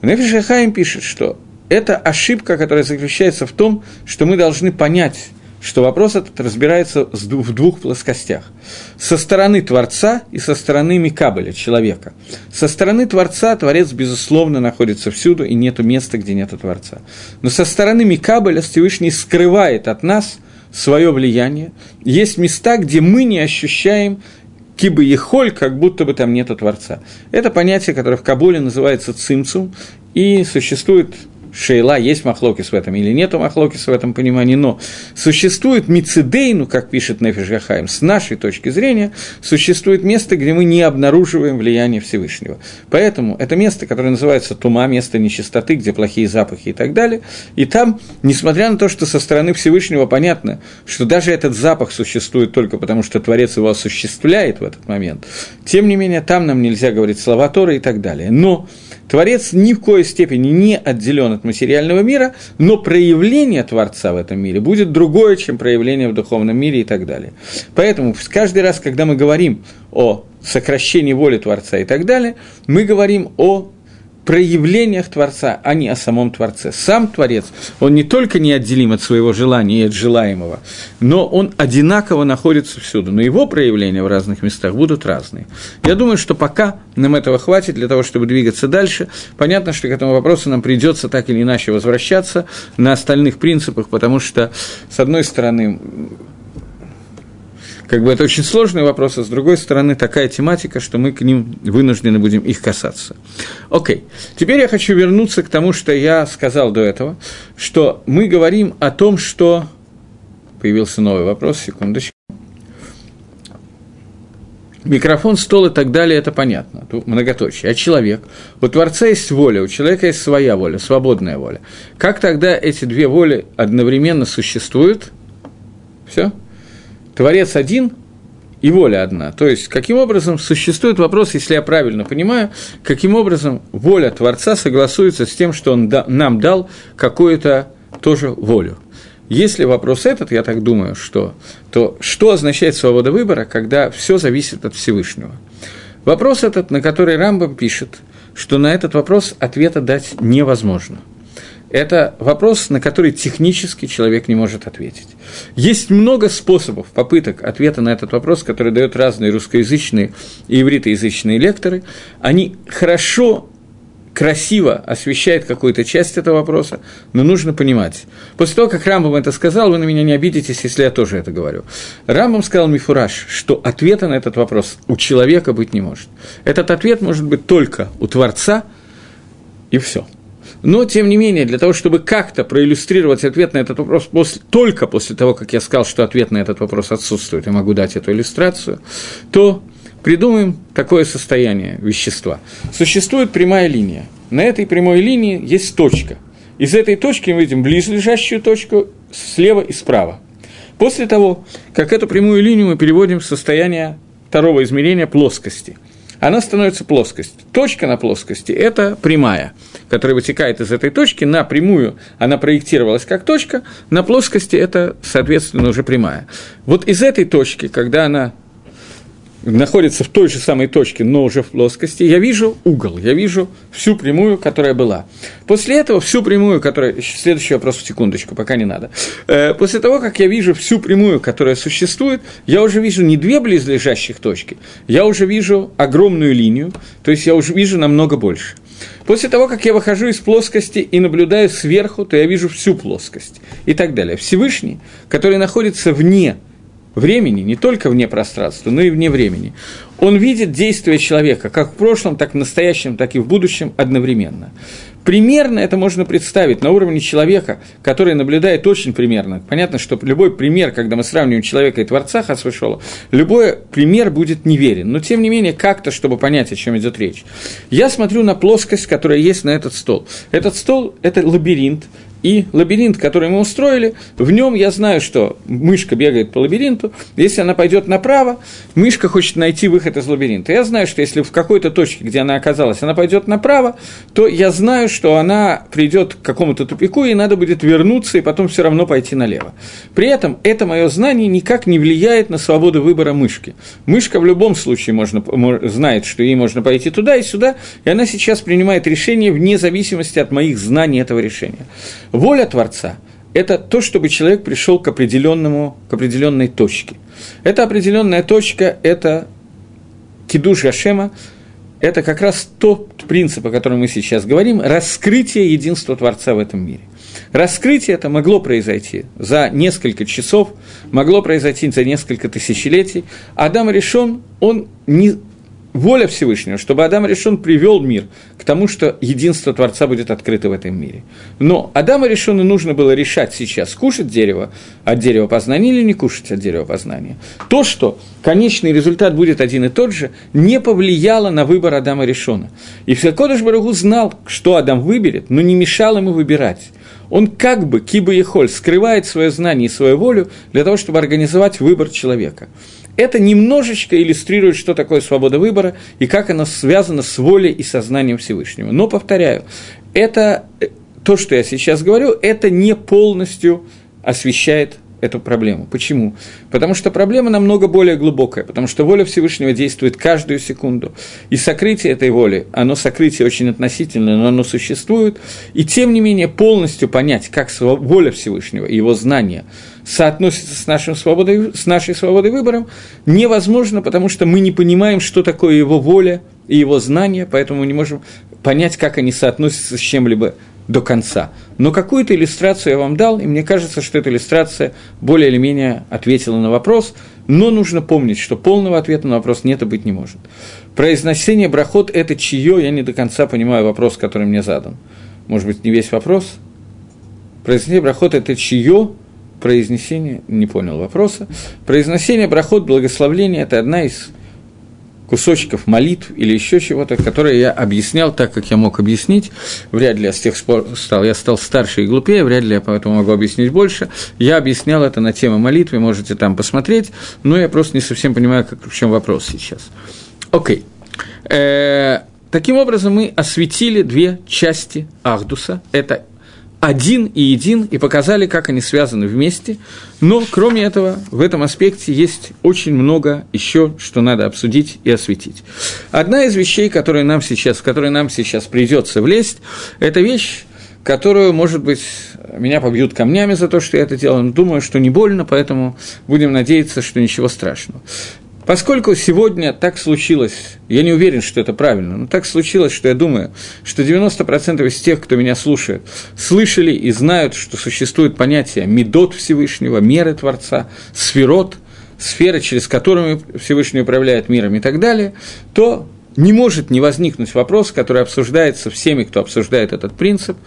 Нефиш Хаим пишет, что это ошибка, которая заключается в том, что мы должны понять, что вопрос этот разбирается в двух плоскостях. Со стороны Творца и со стороны Микабеля, человека. Со стороны Творца Творец, безусловно, находится всюду, и нет места, где нет Творца. Но со стороны Микабеля Всевышний скрывает от нас – свое влияние. Есть места, где мы не ощущаем кибы и холь, как будто бы там нету Творца. Это понятие, которое в Кабуле называется цимцум, и существует Шейла, есть махлокис в этом или нету махлокис в этом понимании, но существует мицидейну, как пишет Нефиш Гахаим, с нашей точки зрения, существует место, где мы не обнаруживаем влияние Всевышнего. Поэтому это место, которое называется тума, место нечистоты, где плохие запахи и так далее, и там, несмотря на то, что со стороны Всевышнего понятно, что даже этот запах существует только потому, что Творец его осуществляет в этот момент, тем не менее, там нам нельзя говорить слова Торы и так далее. Но Творец ни в коей степени не отделен от материального мира, но проявление Творца в этом мире будет другое, чем проявление в духовном мире и так далее. Поэтому каждый раз, когда мы говорим о сокращении воли Творца и так далее, мы говорим о проявлениях Творца, а не о самом Творце. Сам Творец, он не только неотделим от своего желания и от желаемого, но он одинаково находится всюду, но его проявления в разных местах будут разные. Я думаю, что пока нам этого хватит для того, чтобы двигаться дальше. Понятно, что к этому вопросу нам придется так или иначе возвращаться на остальных принципах, потому что, с одной стороны, как бы это очень сложный вопрос, а с другой стороны такая тематика, что мы к ним вынуждены будем их касаться. Окей, теперь я хочу вернуться к тому, что я сказал до этого, что мы говорим о том, что... Появился новый вопрос, секундочку. Микрофон, стол и так далее, это понятно, тут многоточие. А человек? У Творца есть воля, у человека есть своя воля, свободная воля. Как тогда эти две воли одновременно существуют? Все? Творец один и воля одна. То есть, каким образом существует вопрос, если я правильно понимаю, каким образом воля Творца согласуется с тем, что Он да, нам дал какую-то тоже волю. Если вопрос этот, я так думаю, что, то что означает свобода выбора, когда все зависит от Всевышнего? Вопрос этот, на который Рамбам пишет, что на этот вопрос ответа дать невозможно – это вопрос, на который технически человек не может ответить. Есть много способов, попыток ответа на этот вопрос, которые дают разные русскоязычные и ивритоязычные лекторы. Они хорошо красиво освещает какую-то часть этого вопроса, но нужно понимать. После того, как Рамбам это сказал, вы на меня не обидитесь, если я тоже это говорю. Рамбам сказал Мифураж, что ответа на этот вопрос у человека быть не может. Этот ответ может быть только у Творца, и все – но, тем не менее, для того, чтобы как-то проиллюстрировать ответ на этот вопрос после, только после того, как я сказал, что ответ на этот вопрос отсутствует, я могу дать эту иллюстрацию, то придумаем такое состояние вещества. Существует прямая линия. На этой прямой линии есть точка. Из этой точки мы видим близлежащую точку слева и справа. После того, как эту прямую линию мы переводим в состояние второго измерения плоскости – она становится плоскостью. Точка на плоскости – это прямая, которая вытекает из этой точки на прямую, она проектировалась как точка, на плоскости это, соответственно, уже прямая. Вот из этой точки, когда она находится в той же самой точке, но уже в плоскости, я вижу угол, я вижу всю прямую, которая была. После этого всю прямую, которая... Следующий вопрос секундочку, пока не надо. Э, после того, как я вижу всю прямую, которая существует, я уже вижу не две близлежащих точки, я уже вижу огромную линию, то есть я уже вижу намного больше. После того, как я выхожу из плоскости и наблюдаю сверху, то я вижу всю плоскость и так далее. Всевышний, который находится вне времени, не только вне пространства, но и вне времени. Он видит действия человека как в прошлом, так в настоящем, так и в будущем одновременно. Примерно это можно представить на уровне человека, который наблюдает очень примерно. Понятно, что любой пример, когда мы сравниваем человека и Творца Хасвышола, любой пример будет неверен. Но, тем не менее, как-то, чтобы понять, о чем идет речь. Я смотрю на плоскость, которая есть на этот стол. Этот стол – это лабиринт, и лабиринт, который мы устроили, в нем я знаю, что мышка бегает по лабиринту. Если она пойдет направо, мышка хочет найти выход из лабиринта. Я знаю, что если в какой-то точке, где она оказалась, она пойдет направо, то я знаю, что она придет к какому-то тупику, и надо будет вернуться и потом все равно пойти налево. При этом это мое знание никак не влияет на свободу выбора мышки. Мышка в любом случае можно, знает, что ей можно пойти туда и сюда, и она сейчас принимает решение вне зависимости от моих знаний этого решения. Воля Творца – это то, чтобы человек пришел к, определенному, к определенной точке. Эта определенная точка – это кидуш Гашема, это как раз тот принцип, о котором мы сейчас говорим, раскрытие единства Творца в этом мире. Раскрытие это могло произойти за несколько часов, могло произойти за несколько тысячелетий. Адам решен, он не воля Всевышнего, чтобы Адам решен привел мир к тому, что единство Творца будет открыто в этом мире. Но Адама решено нужно было решать сейчас, кушать дерево от дерева познания или не кушать от дерева познания. То, что конечный результат будет один и тот же, не повлияло на выбор Адама решена. И Всякодыш Барагу знал, что Адам выберет, но не мешал ему выбирать. Он как бы, киба и холь, скрывает свое знание и свою волю для того, чтобы организовать выбор человека это немножечко иллюстрирует, что такое свобода выбора и как она связана с волей и сознанием Всевышнего. Но, повторяю, это, э, то, что я сейчас говорю, это не полностью освещает эту проблему. Почему? Потому что проблема намного более глубокая, потому что воля Всевышнего действует каждую секунду. И сокрытие этой воли, оно сокрытие очень относительное, но оно существует. И тем не менее полностью понять, как воля Всевышнего и его знания соотносится с, нашим свободой, с нашей свободой выбором, невозможно, потому что мы не понимаем, что такое его воля и его знания, поэтому мы не можем понять, как они соотносятся с чем-либо до конца. Но какую-то иллюстрацию я вам дал, и мне кажется, что эта иллюстрация более или менее ответила на вопрос, но нужно помнить, что полного ответа на вопрос нет и быть не может. Произношение брахот – это чье, я не до конца понимаю вопрос, который мне задан. Может быть, не весь вопрос? Произношение брахот – это чье, произнесение, не понял вопроса. Произношение брахот, благословление – это одна из кусочков молитв или еще чего-то, которые я объяснял так, как я мог объяснить. Вряд ли я с тех пор стал, я стал старше и глупее, вряд ли я поэтому могу объяснить больше. Я объяснял это на тему молитвы, можете там посмотреть, но я просто не совсем понимаю, как, в чем вопрос сейчас. Окей. Э, таким образом, мы осветили две части Ахдуса. Это один и един, и показали, как они связаны вместе. Но, кроме этого, в этом аспекте есть очень много еще, что надо обсудить и осветить. Одна из вещей, которые нам сейчас, в которые нам сейчас придется влезть, это вещь, которую, может быть, меня побьют камнями за то, что я это делаю, но думаю, что не больно, поэтому будем надеяться, что ничего страшного. Поскольку сегодня так случилось, я не уверен, что это правильно, но так случилось, что я думаю, что 90% из тех, кто меня слушает, слышали и знают, что существует понятие медот Всевышнего, меры Творца, сферот, сферы, через которую Всевышний управляет миром и так далее, то не может не возникнуть вопрос, который обсуждается всеми, кто обсуждает этот принцип,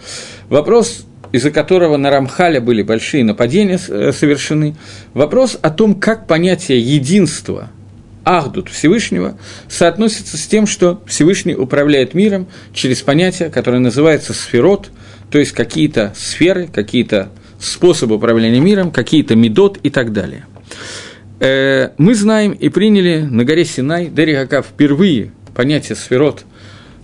вопрос из-за которого на Рамхале были большие нападения э, совершены, вопрос о том, как понятие единства – Ахдут Всевышнего соотносится с тем, что Всевышний управляет миром через понятие, которое называется сферот, то есть какие-то сферы, какие-то способы управления миром, какие-то медот и так далее. Э, мы знаем и приняли на горе Синай, Дерихака впервые понятие сферот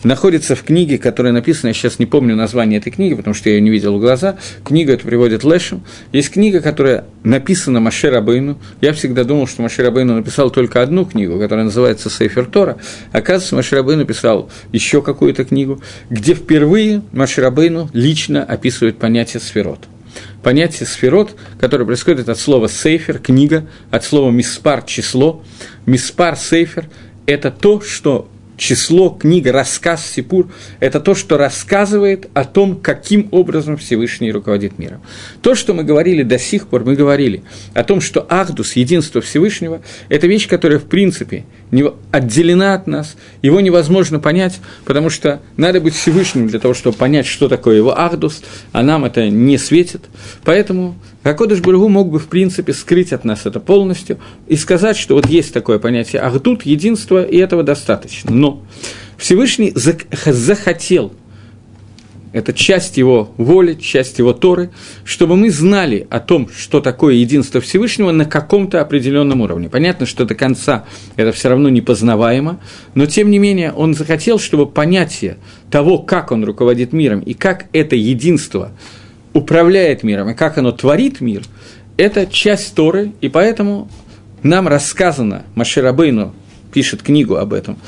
находится в книге, которая написана, я сейчас не помню название этой книги, потому что я ее не видел в глаза. Книга это приводит Лешем. Есть книга, которая написана Машер Абейну. Я всегда думал, что Машер Абейну написал только одну книгу, которая называется Сейфер Тора. Оказывается, Машер Абейну написал еще какую-то книгу, где впервые Машер Абейну лично описывает понятие сферот. Понятие сферот, которое происходит от слова сейфер, книга, от слова миспар, число. Миспар, сейфер – это то, что число, книга, рассказ, сипур – это то, что рассказывает о том, каким образом Всевышний руководит миром. То, что мы говорили до сих пор, мы говорили о том, что Ахдус, единство Всевышнего – это вещь, которая, в принципе, не отделена от нас, его невозможно понять, потому что надо быть Всевышним для того, чтобы понять, что такое его Ахдус, а нам это не светит. Поэтому Акодыш Бургу мог бы, в принципе, скрыть от нас это полностью и сказать, что вот есть такое понятие Ахдут, единство, и этого достаточно. Но Всевышний захотел это часть его воли, часть его Торы, чтобы мы знали о том, что такое единство Всевышнего на каком-то определенном уровне. Понятно, что до конца это все равно непознаваемо, но тем не менее он захотел, чтобы понятие того, как он руководит миром и как это единство управляет миром и как оно творит мир, это часть Торы, и поэтому нам рассказано, Маширабейну пишет книгу об этом,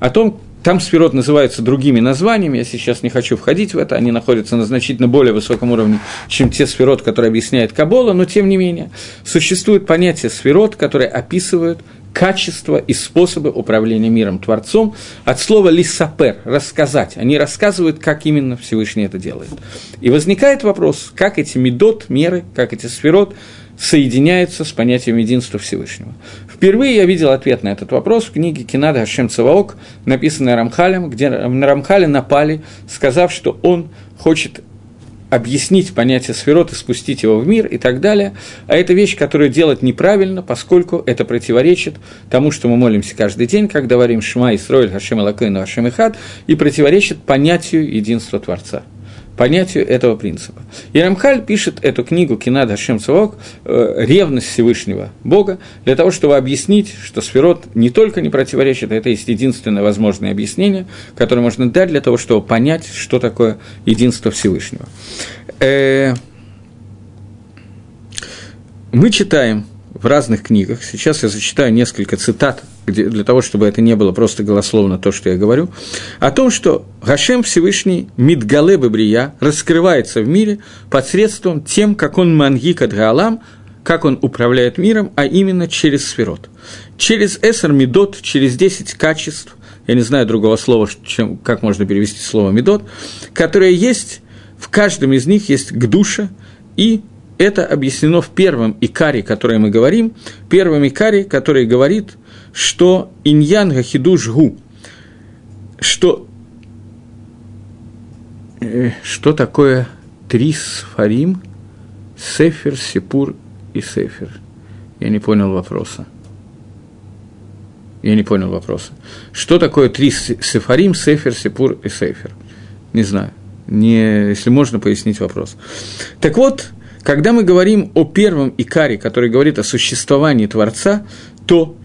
о том, там сферот называются другими названиями, я сейчас не хочу входить в это, они находятся на значительно более высоком уровне, чем те сферот, которые объясняет Кабола, но тем не менее, существует понятие сферот, которые описывают качества и способы управления миром Творцом, от слова «лисапер» – «рассказать». Они рассказывают, как именно Всевышний это делает. И возникает вопрос, как эти медот, меры, как эти сферот соединяются с понятием единства Всевышнего. Впервые я видел ответ на этот вопрос в книге Кинада Хашем Цаваок, написанной Рамхалем, где на Рамхале напали, сказав, что он хочет объяснить понятие сферот и спустить его в мир и так далее. А это вещь, которую делать неправильно, поскольку это противоречит тому, что мы молимся каждый день, когда говорим «Шма Исроэль Хашем Алакейну Хашем Ихад», и противоречит понятию единства Творца понятию этого принципа. И Рамхаль пишет эту книгу Кинад Хашем Цавок э, «Ревность Всевышнего Бога» для того, чтобы объяснить, что сферот не только не противоречит, а это есть единственное возможное объяснение, которое можно дать для того, чтобы понять, что такое единство Всевышнего. Э, мы читаем в разных книгах, сейчас я зачитаю несколько цитат, где, для того, чтобы это не было просто голословно то, что я говорю, о том, что Гашем Всевышний Мидгале Бабрия раскрывается в мире посредством тем, как он мангик Адгаалам, как он управляет миром, а именно через сферот. Через эсер медот, через 10 качеств, я не знаю другого слова, чем, как можно перевести слово медот, которые есть, в каждом из них есть к и это объяснено в первом икаре, который мы говорим, первом икаре, который говорит, что иньян гахидуш гу, что, э, что такое три сфарим, сефер, сипур и сефер. Я не понял вопроса. Я не понял вопроса. Что такое три сефарим, сефер, сипур и сефер? Не знаю. Не, если можно пояснить вопрос. Так вот, когда мы говорим о первом Икаре, который говорит о существовании Творца, то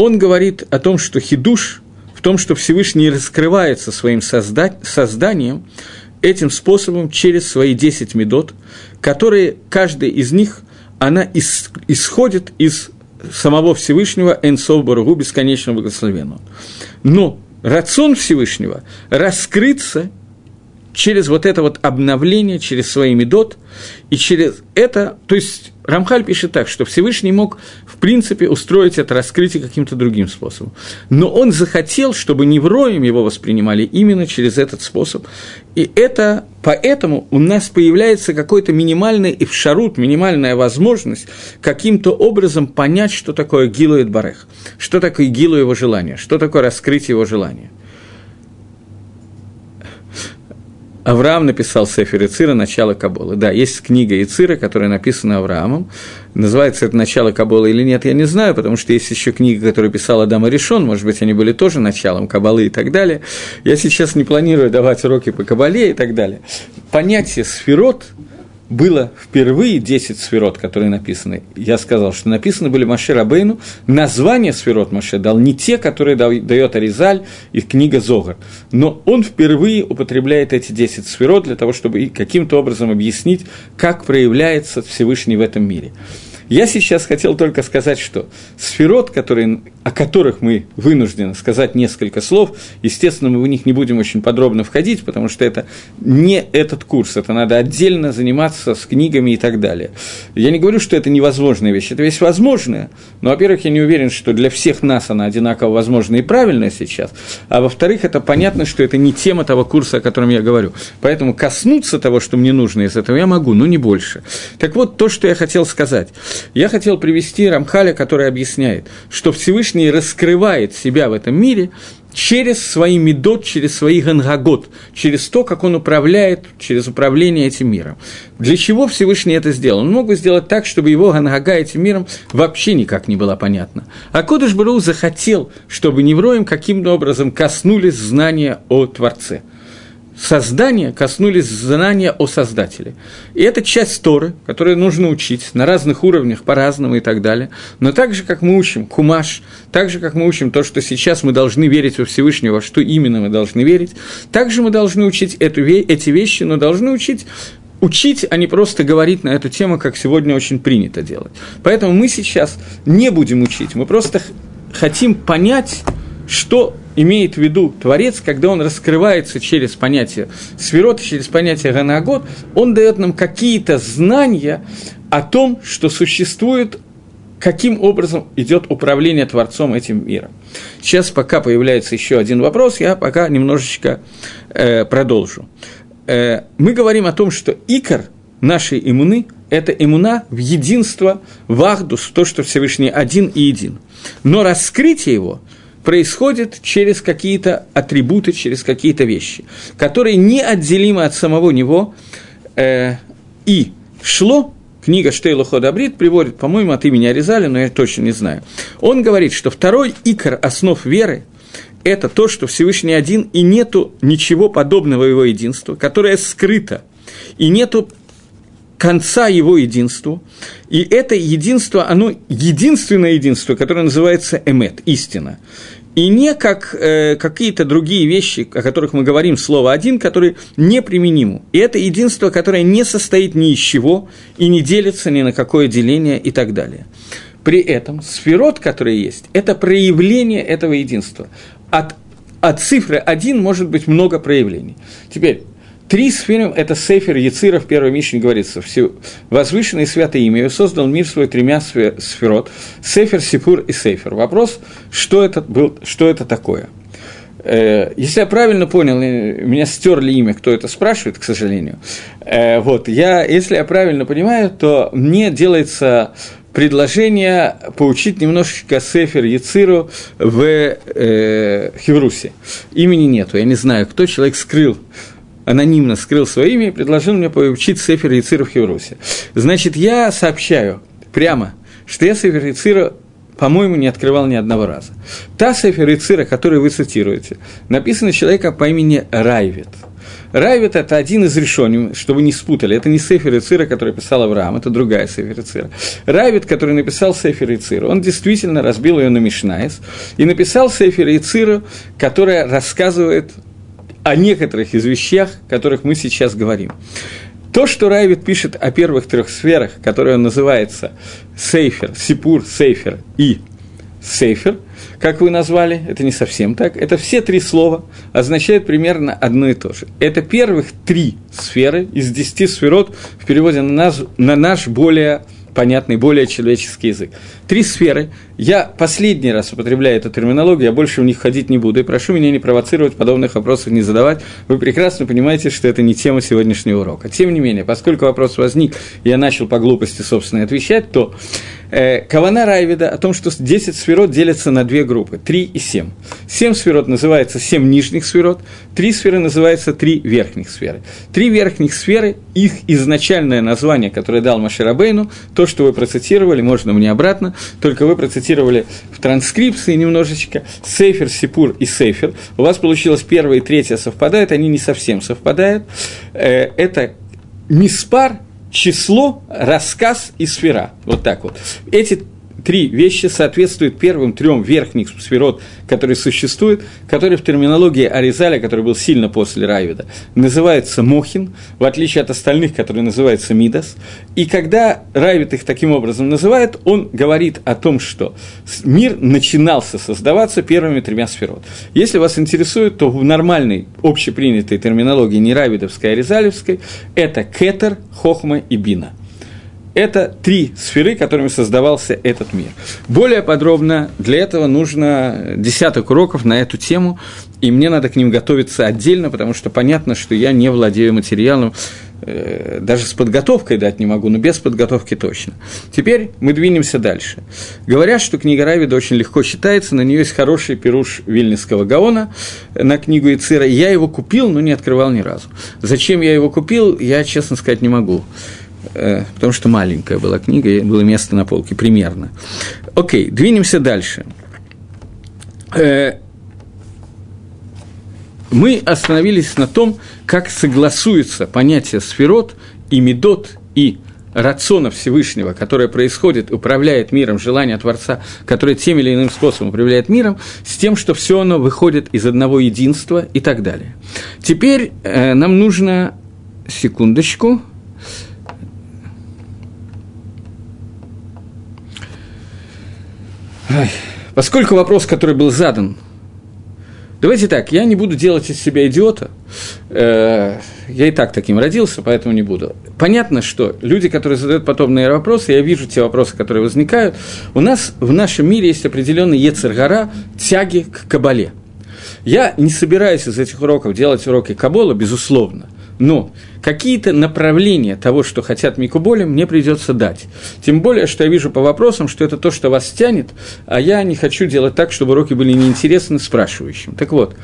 он говорит о том, что хидуш, в том, что Всевышний раскрывается своим созда- созданием, этим способом через свои 10 медот, которые, каждая из них, она ис- исходит из самого Всевышнего Энсов Баругу, бесконечного благословенного. Но рацион Всевышнего раскрыться через вот это вот обновление, через свои медот, и через это, то есть Рамхаль пишет так, что Всевышний мог, в принципе, устроить это раскрытие каким-то другим способом. Но он захотел, чтобы невроем его воспринимали именно через этот способ. И это, поэтому у нас появляется какой-то минимальный эвшарут, минимальная возможность каким-то образом понять, что такое Гилует Барех, что такое Гилу его желания, что такое раскрытие его желания. Авраам написал Сефер Ицира «Начало Каболы». Да, есть книга Ицира, которая написана Авраамом. Называется это «Начало Каболы» или нет, я не знаю, потому что есть еще книга, которую писал Адам Аришон, может быть, они были тоже началом Кабалы и так далее. Я сейчас не планирую давать уроки по Кабале и так далее. Понятие сферот – было впервые 10 сферот, которые написаны. Я сказал, что написаны были Маше Рабейну. Название сферот Маше дал не те, которые дает Аризаль и книга Зогар. Но он впервые употребляет эти 10 сферот для того, чтобы каким-то образом объяснить, как проявляется Всевышний в этом мире. Я сейчас хотел только сказать, что сферот, которые, о которых мы вынуждены сказать несколько слов, естественно, мы в них не будем очень подробно входить, потому что это не этот курс, это надо отдельно заниматься с книгами и так далее. Я не говорю, что это невозможная вещь, это вещь возможная, но, во-первых, я не уверен, что для всех нас она одинаково возможна и правильная сейчас, а во-вторых, это понятно, что это не тема того курса, о котором я говорю. Поэтому коснуться того, что мне нужно из этого, я могу, но не больше. Так вот, то, что я хотел сказать. Я хотел привести Рамхаля, который объясняет, что Всевышний раскрывает себя в этом мире через свои медот, через свои гангагот, через то, как он управляет, через управление этим миром. Для чего Всевышний это сделал? Он мог бы сделать так, чтобы его гангага этим миром вообще никак не была понятна. А Кодыш Бару захотел, чтобы невроем каким-то образом коснулись знания о Творце – создания коснулись знания о Создателе. И это часть Торы, которую нужно учить на разных уровнях, по-разному и так далее. Но так же, как мы учим Кумаш, так же, как мы учим то, что сейчас мы должны верить во Всевышнего, во что именно мы должны верить, также мы должны учить эту, эти вещи, но должны учить учить, а не просто говорить на эту тему, как сегодня очень принято делать. Поэтому мы сейчас не будем учить, мы просто хотим понять, что имеет в виду Творец, когда он раскрывается через понятие сферот, через понятие ганагот, он дает нам какие-то знания о том, что существует каким образом идет управление Творцом этим миром. Сейчас, пока появляется еще один вопрос, я пока немножечко э, продолжу. Э, мы говорим о том, что икор нашей иммуны – это иммуна в единство, в ахдус, то, что Всевышний один и един. Но раскрытие его – происходит через какие-то атрибуты, через какие-то вещи, которые неотделимы от самого него. Э, и шло, книга Штейла Ходабрид приводит, по-моему, от имени Аризали, но я точно не знаю. Он говорит, что второй икор основ веры – это то, что Всевышний один, и нету ничего подобного его единству, которое скрыто, и нету конца его единству. И это единство, оно единственное единство, которое называется эмет, истина. и не как э, какие-то другие вещи, о которых мы говорим слово «один», которые неприменимы. И это единство, которое не состоит ни из чего и не делится ни на какое деление и так далее. При этом сферот, которые есть, это проявление этого единства. От, от цифры 1 может быть много проявлений. Теперь, Три сферы – это Сефер Яцира, в первой Мишне говорится, все возвышенное и святое имя, и создал мир свой тремя сферот – Сефер, Сипур и Сефер. Вопрос, что это, был, что это такое? Э, если я правильно понял, меня стерли имя, кто это спрашивает, к сожалению. Э, вот, я, если я правильно понимаю, то мне делается предложение поучить немножечко Сефер Яциру в э, Хеврусе. Имени нету, я не знаю, кто человек скрыл анонимно скрыл свое имя и предложил мне поучить Сефер Яцира в Хеврусе. Значит, я сообщаю прямо, что я Сефер Яцира по-моему, не открывал ни одного раза. Та Сефер Яцира, которую вы цитируете, написана человека по имени Райвет. Райвет – это один из решений, чтобы не спутали. Это не Сефер Яцира, который писал Авраам, это другая Сефер Яцира. Райвет, который написал Сефер Яцира, он действительно разбил ее на Мишнаес и написал Сефер Яцира, которая рассказывает о некоторых из вещах, о которых мы сейчас говорим. То, что Райвит пишет о первых трех сферах, которые он называется Сейфер, Сипур, Сейфер и Сейфер, как вы назвали, это не совсем так, это все три слова означают примерно одно и то же. Это первых три сферы из десяти сферот в переводе на, нас, на наш более понятный, более человеческий язык. Три сферы. Я последний раз употребляю эту терминологию, я больше в них ходить не буду, и прошу меня не провоцировать, подобных вопросов не задавать. Вы прекрасно понимаете, что это не тема сегодняшнего урока. Тем не менее, поскольку вопрос возник, я начал по глупости, собственно, отвечать, то Кавана Райвида о том, что 10 сферот делятся на две группы, 3 и 7. 7 сферот называется 7 нижних сферот, 3 сферы называются 3 верхних сферы. 3 верхних сферы, их изначальное название, которое дал Маширабейну, то, что вы процитировали, можно мне обратно, только вы процитировали в транскрипции немножечко, Сейфер, Сипур и Сейфер. У вас получилось первое и третье совпадают, они не совсем совпадают. Э, это миспар, число, рассказ и сфера. Вот так вот. Эти три вещи соответствуют первым трем верхних сферот, которые существуют, которые в терминологии Аризаля, который был сильно после Райвида, называется Мохин, в отличие от остальных, которые называются Мидас. И когда Райвид их таким образом называет, он говорит о том, что мир начинался создаваться первыми тремя сферот. Если вас интересует, то в нормальной, общепринятой терминологии не Райвидовской, а Аризалевской, это Кетер, Хохма и Бина – это три сферы, которыми создавался этот мир. Более подробно для этого нужно десяток уроков на эту тему, и мне надо к ним готовиться отдельно, потому что понятно, что я не владею материалом, э, даже с подготовкой дать не могу, но без подготовки точно. Теперь мы двинемся дальше. Говорят, что книга Равида очень легко читается, на нее есть хороший пируш Вильнинского Гаона на книгу Ицира. Я его купил, но не открывал ни разу. Зачем я его купил, я, честно сказать, не могу. Э, потому что маленькая была книга, и было место на полке примерно. Окей, двинемся дальше. Э, мы остановились на том, как согласуется понятие сферот и медот и рациона Всевышнего, которое происходит, управляет миром, желание Творца, которое тем или иным способом управляет миром, с тем, что все оно выходит из одного единства и так далее. Теперь э, нам нужно, секундочку, Поскольку вопрос, который был задан, давайте так, я не буду делать из себя идиота, э, я и так таким родился, поэтому не буду. Понятно, что люди, которые задают подобные вопросы, я вижу те вопросы, которые возникают, у нас в нашем мире есть определенный ецергара тяги к кабале. Я не собираюсь из этих уроков делать уроки кабола, безусловно – но какие-то направления того, что хотят Микуболи, мне придется дать. Тем более, что я вижу по вопросам, что это то, что вас тянет, а я не хочу делать так, чтобы уроки были неинтересны спрашивающим. Так вот,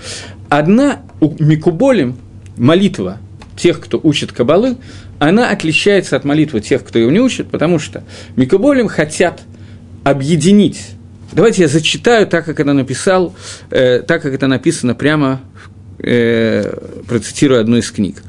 одна у Микуболем молитва тех, кто учит кабалы, она отличается от молитвы тех, кто ее не учит, потому что Микуболем хотят объединить Давайте я зачитаю так, как это написал, э, так, как это написано прямо э, процитирую одну из книг.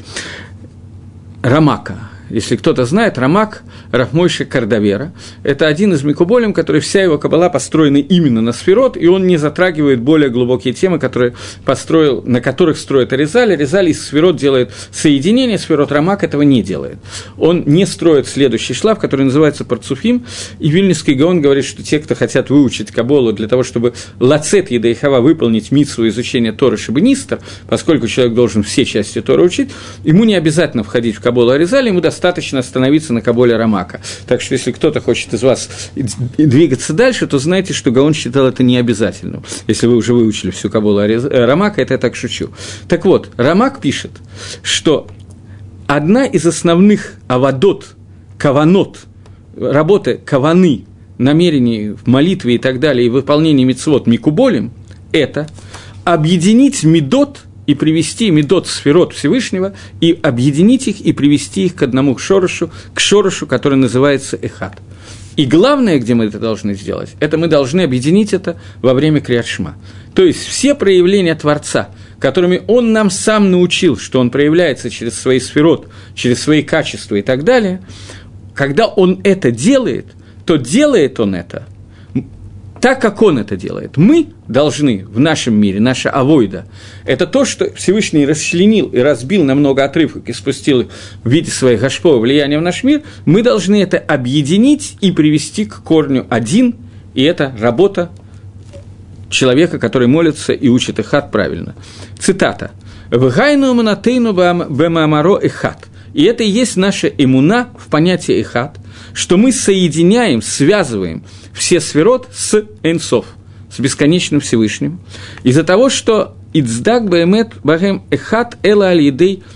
Рамака. Если кто-то знает, Рамак Рахмойша Кардавера. Это один из Микуболем, который вся его кабала построена именно на сферот, и он не затрагивает более глубокие темы, которые построил, на которых строит Аризаль. Аризаль из сферот делает соединение, сферот Рамак этого не делает. Он не строит следующий шлаф, который называется Парцуфим, и Вильнюсский Гаон говорит, что те, кто хотят выучить Каболу для того, чтобы Лацет Едайхава выполнить митсу изучения Торы Шибанистер, поскольку человек должен все части Торы учить, ему не обязательно входить в Каболу Аризали, ему достаточно остановиться на Каболе Рамака. Так что, если кто-то хочет из вас двигаться дальше, то знайте, что Гаон считал это не обязательным. Если вы уже выучили всю Каболу Ариз... Э, Рамака, это я так шучу. Так вот, Рамак пишет, что одна из основных авадот, каванот, работы каваны, намерений в молитве и так далее, и выполнении мицвод микуболем, это объединить медот и привести медот сферот Всевышнего, и объединить их и привести их к одному шорошу, к шорошу, который называется эхат. И главное, где мы это должны сделать, это мы должны объединить это во время Криадшма. То есть все проявления Творца, которыми Он нам сам научил, что Он проявляется через свои сферот, через свои качества и так далее, когда Он это делает, то делает Он это так, как Он это делает. Мы должны в нашем мире, наша авойда, это то, что Всевышний расчленил и разбил на много отрывок и спустил в виде своих гашпо влияния в наш мир, мы должны это объединить и привести к корню один, и это работа человека, который молится и учит Ихат правильно. Цитата. «Вгайну манатейну бэмамаро Ихат». И это и есть наша имуна в понятии Ихат, что мы соединяем, связываем все сферот с Энсов, с бесконечным Всевышним, из-за того, что Ицдак Баэмет Бахем Эхат Эла Алидей –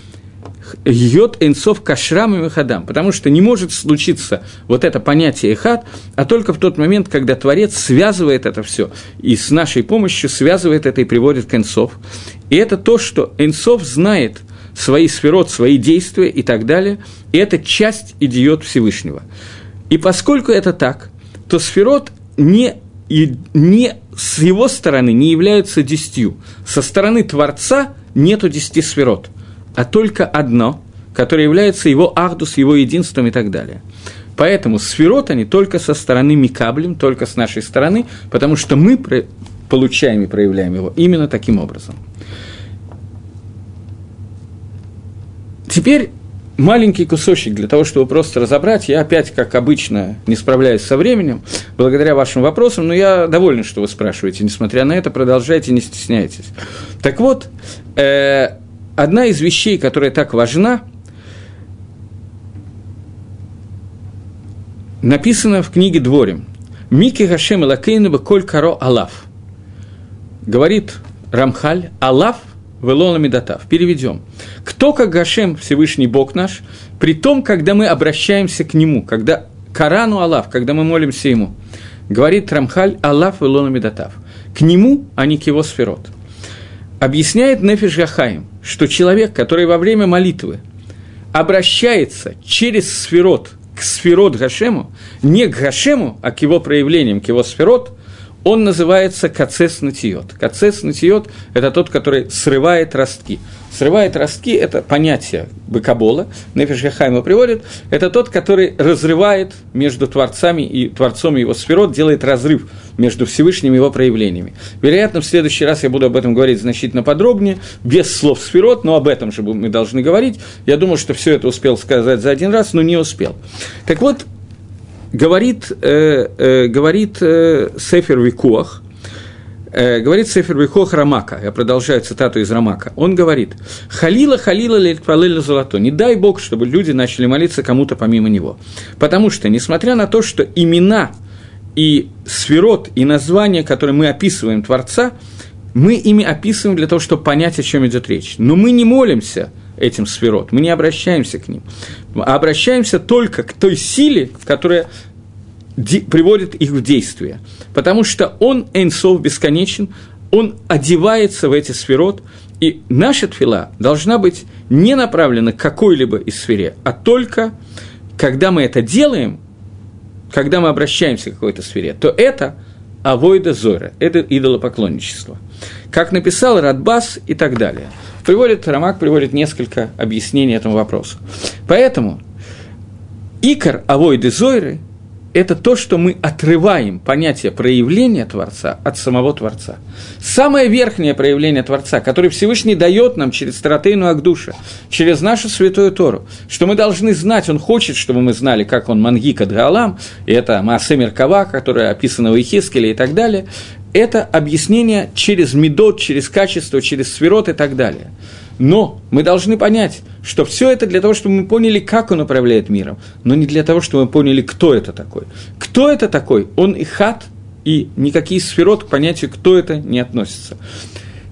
йод энсов кашрам и мехадам, потому что не может случиться вот это понятие эхат, а только в тот момент, когда Творец связывает это все и с нашей помощью связывает это и приводит к энсов. И это то, что энсов знает свои сферот, свои действия и так далее, и это часть идиот Всевышнего. И поскольку это так, то сферот не, и не с его стороны не являются десятью. Со стороны Творца нету десяти сферот – а только одно, которое является его ахдус, его единством и так далее. Поэтому сферот они только со стороны Микаблем, только с нашей стороны, потому что мы получаем и проявляем его именно таким образом. Теперь маленький кусочек для того, чтобы просто разобрать. Я опять, как обычно, не справляюсь со временем, благодаря вашим вопросам, но я доволен, что вы спрашиваете. Несмотря на это, продолжайте, не стесняйтесь. Так вот, э, одна из вещей, которая так важна, написана в книге Дворим. Мики Гашем Лакейнова Коль Каро Алав. Говорит Рамхаль, Алав Велона Медатав. Переведем. Кто как Гашем, Всевышний Бог наш, при том, когда мы обращаемся к Нему, когда Карану Алав, когда мы молимся Ему, говорит Рамхаль, Алав Велона Медатав. К Нему, а не к Его сферот. Объясняет Нефиш Гахаим, что человек, который во время молитвы обращается через сферот к сферот Гашему, не к Гашему, а к его проявлениям, к его сферот, он называется кацес натиот. Кацес натиот – это тот, который срывает ростки. Срывает ростки – это понятие Быкабола, Нефиш Хахайма приводит, это тот, который разрывает между творцами и творцом его сферот, делает разрыв между Всевышним и его проявлениями. Вероятно, в следующий раз я буду об этом говорить значительно подробнее, без слов сферот, но об этом же мы должны говорить. Я думаю, что все это успел сказать за один раз, но не успел. Так вот, говорит, э, э, говорит э, Сефер Викуах, э, говорит Сефер Викуах Рамака, я продолжаю цитату из Рамака, он говорит, «Халила, халила лельпалеля золото, не дай Бог, чтобы люди начали молиться кому-то помимо него». Потому что, несмотря на то, что имена и сферот, и названия, которые мы описываем Творца, мы ими описываем для того, чтобы понять, о чем идет речь. Но мы не молимся этим сферот, мы не обращаемся к ним, а обращаемся только к той силе, которая приводит их в действие. Потому что он, Эйнсов, бесконечен, он одевается в эти сферот, и наша тфила должна быть не направлена к какой-либо из сфере, а только, когда мы это делаем, когда мы обращаемся к какой-то сфере, то это авойда зора, это идолопоклонничество. Как написал Радбас и так далее. Приводит, Рамак приводит несколько объяснений этому вопросу. Поэтому Икор авойды зойры – это то, что мы отрываем понятие проявления Творца от самого Творца. Самое верхнее проявление Творца, которое Всевышний дает нам через Таратейну Агдуша, через нашу Святую Тору, что мы должны знать, Он хочет, чтобы мы знали, как Он Мангика Дгалам, и это Маасе Меркава, которое описано в Ихискеле и так далее, это объяснение через медот, через качество, через сферот и так далее – но мы должны понять, что все это для того, чтобы мы поняли, как он управляет миром, но не для того, чтобы мы поняли, кто это такой. Кто это такой? Он и хат, и никакие сферот к понятию, кто это, не относятся.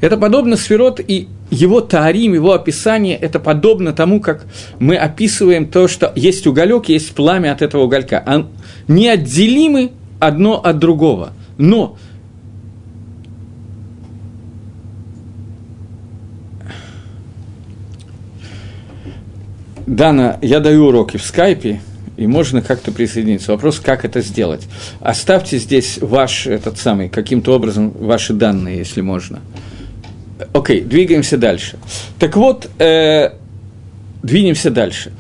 Это подобно сферот, и его таарим, его описание, это подобно тому, как мы описываем то, что есть уголек, есть пламя от этого уголька. Они неотделимы одно от другого. Но Дана, я даю уроки в скайпе, и можно как-то присоединиться. Вопрос, как это сделать. Оставьте здесь ваш, этот самый, каким-то образом, ваши данные, если можно. Окей, двигаемся дальше. Так вот, э, двинемся дальше.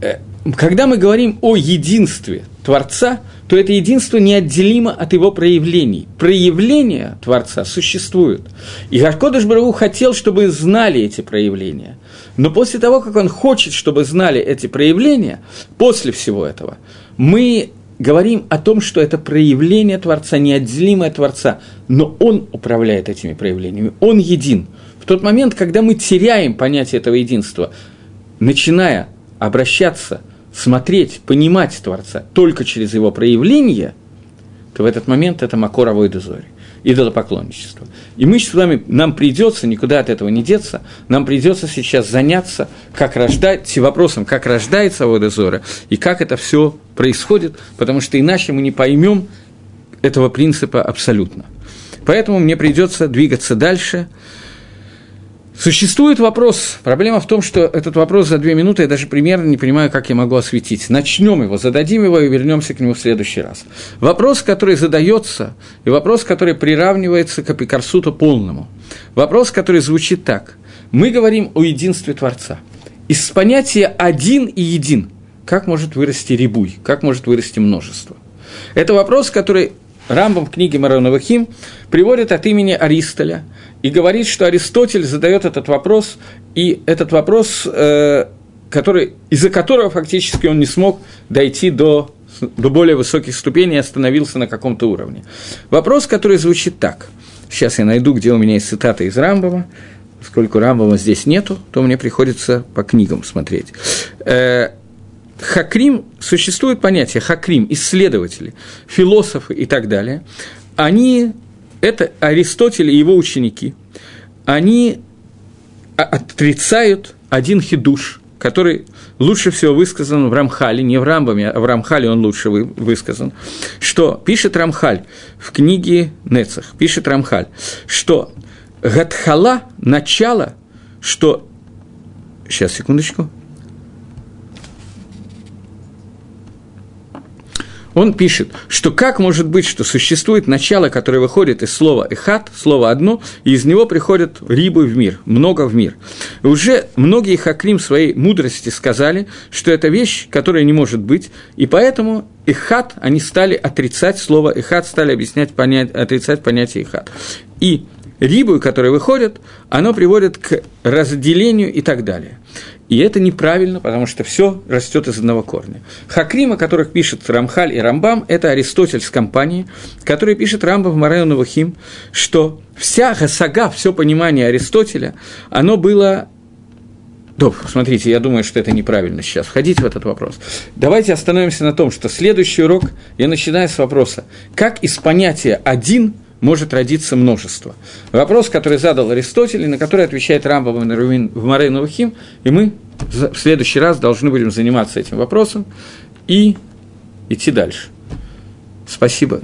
Э, когда мы говорим о единстве Творца, то это единство неотделимо от его проявлений. Проявления Творца существуют. И Гаркодыш Барагу хотел, чтобы знали эти проявления. Но после того, как он хочет, чтобы знали эти проявления, после всего этого, мы говорим о том, что это проявление Творца, неотделимое Творца, но Он управляет этими проявлениями, Он един. В тот момент, когда мы теряем понятие этого единства, начиная обращаться, смотреть, понимать Творца только через его проявление, то в этот момент это Макоровой дозори идолопоклонничества. И мы с вами, нам придется, никуда от этого не деться, нам придется сейчас заняться как рождать, вопросом, как рождается Водозора и как это все происходит, потому что иначе мы не поймем этого принципа абсолютно. Поэтому мне придется двигаться дальше – Существует вопрос. Проблема в том, что этот вопрос за две минуты я даже примерно не понимаю, как я могу осветить. Начнем его, зададим его и вернемся к нему в следующий раз. Вопрос, который задается, и вопрос, который приравнивается к апикарсуту полному. Вопрос, который звучит так. Мы говорим о единстве Творца. Из понятия «один» и «един» как может вырасти рибуй, как может вырасти множество? Это вопрос, который Рамбам в книге Мароновахим приводит от имени Аристоля – и говорит, что Аристотель задает этот вопрос, и этот вопрос, э, который, из-за которого фактически он не смог дойти до, до более высоких ступеней и остановился на каком-то уровне. Вопрос, который звучит так. Сейчас я найду, где у меня есть цитата из Рамбова. Поскольку Рамбова здесь нету, то мне приходится по книгам смотреть. Хакрим, существует понятие хакрим, исследователи, философы и так далее. Они это Аристотель и его ученики, они отрицают один хидуш, который лучше всего высказан в Рамхале, не в Рамбаме, а в Рамхале он лучше высказан, что пишет Рамхаль в книге Нецах, пишет Рамхаль, что Гатхала, начало, что... Сейчас, секундочку. Он пишет, что как может быть, что существует начало, которое выходит из слова «эхат», слово «одно», и из него приходят рибы в мир, много в мир. И уже многие хакрим своей мудрости сказали, что это вещь, которая не может быть, и поэтому эхат, они стали отрицать слово эхат, стали объяснять, понять, отрицать понятие эхат. И рибу, которые выходят, оно приводит к разделению и так далее. И это неправильно, потому что все растет из одного корня. Хакрим, о которых пишет Рамхаль и Рамбам, это Аристотель с компанией, который пишет Рамбам в Марею Навахим, что вся хасага, все понимание Аристотеля, оно было Добро, смотрите, я думаю, что это неправильно сейчас входить в этот вопрос. Давайте остановимся на том, что следующий урок я начинаю с вопроса, как из понятия «один» может родиться множество. Вопрос, который задал Аристотель, и на который отвечает Рамбам в Морей Новохим, и мы в следующий раз должны будем заниматься этим вопросом и идти дальше. Спасибо.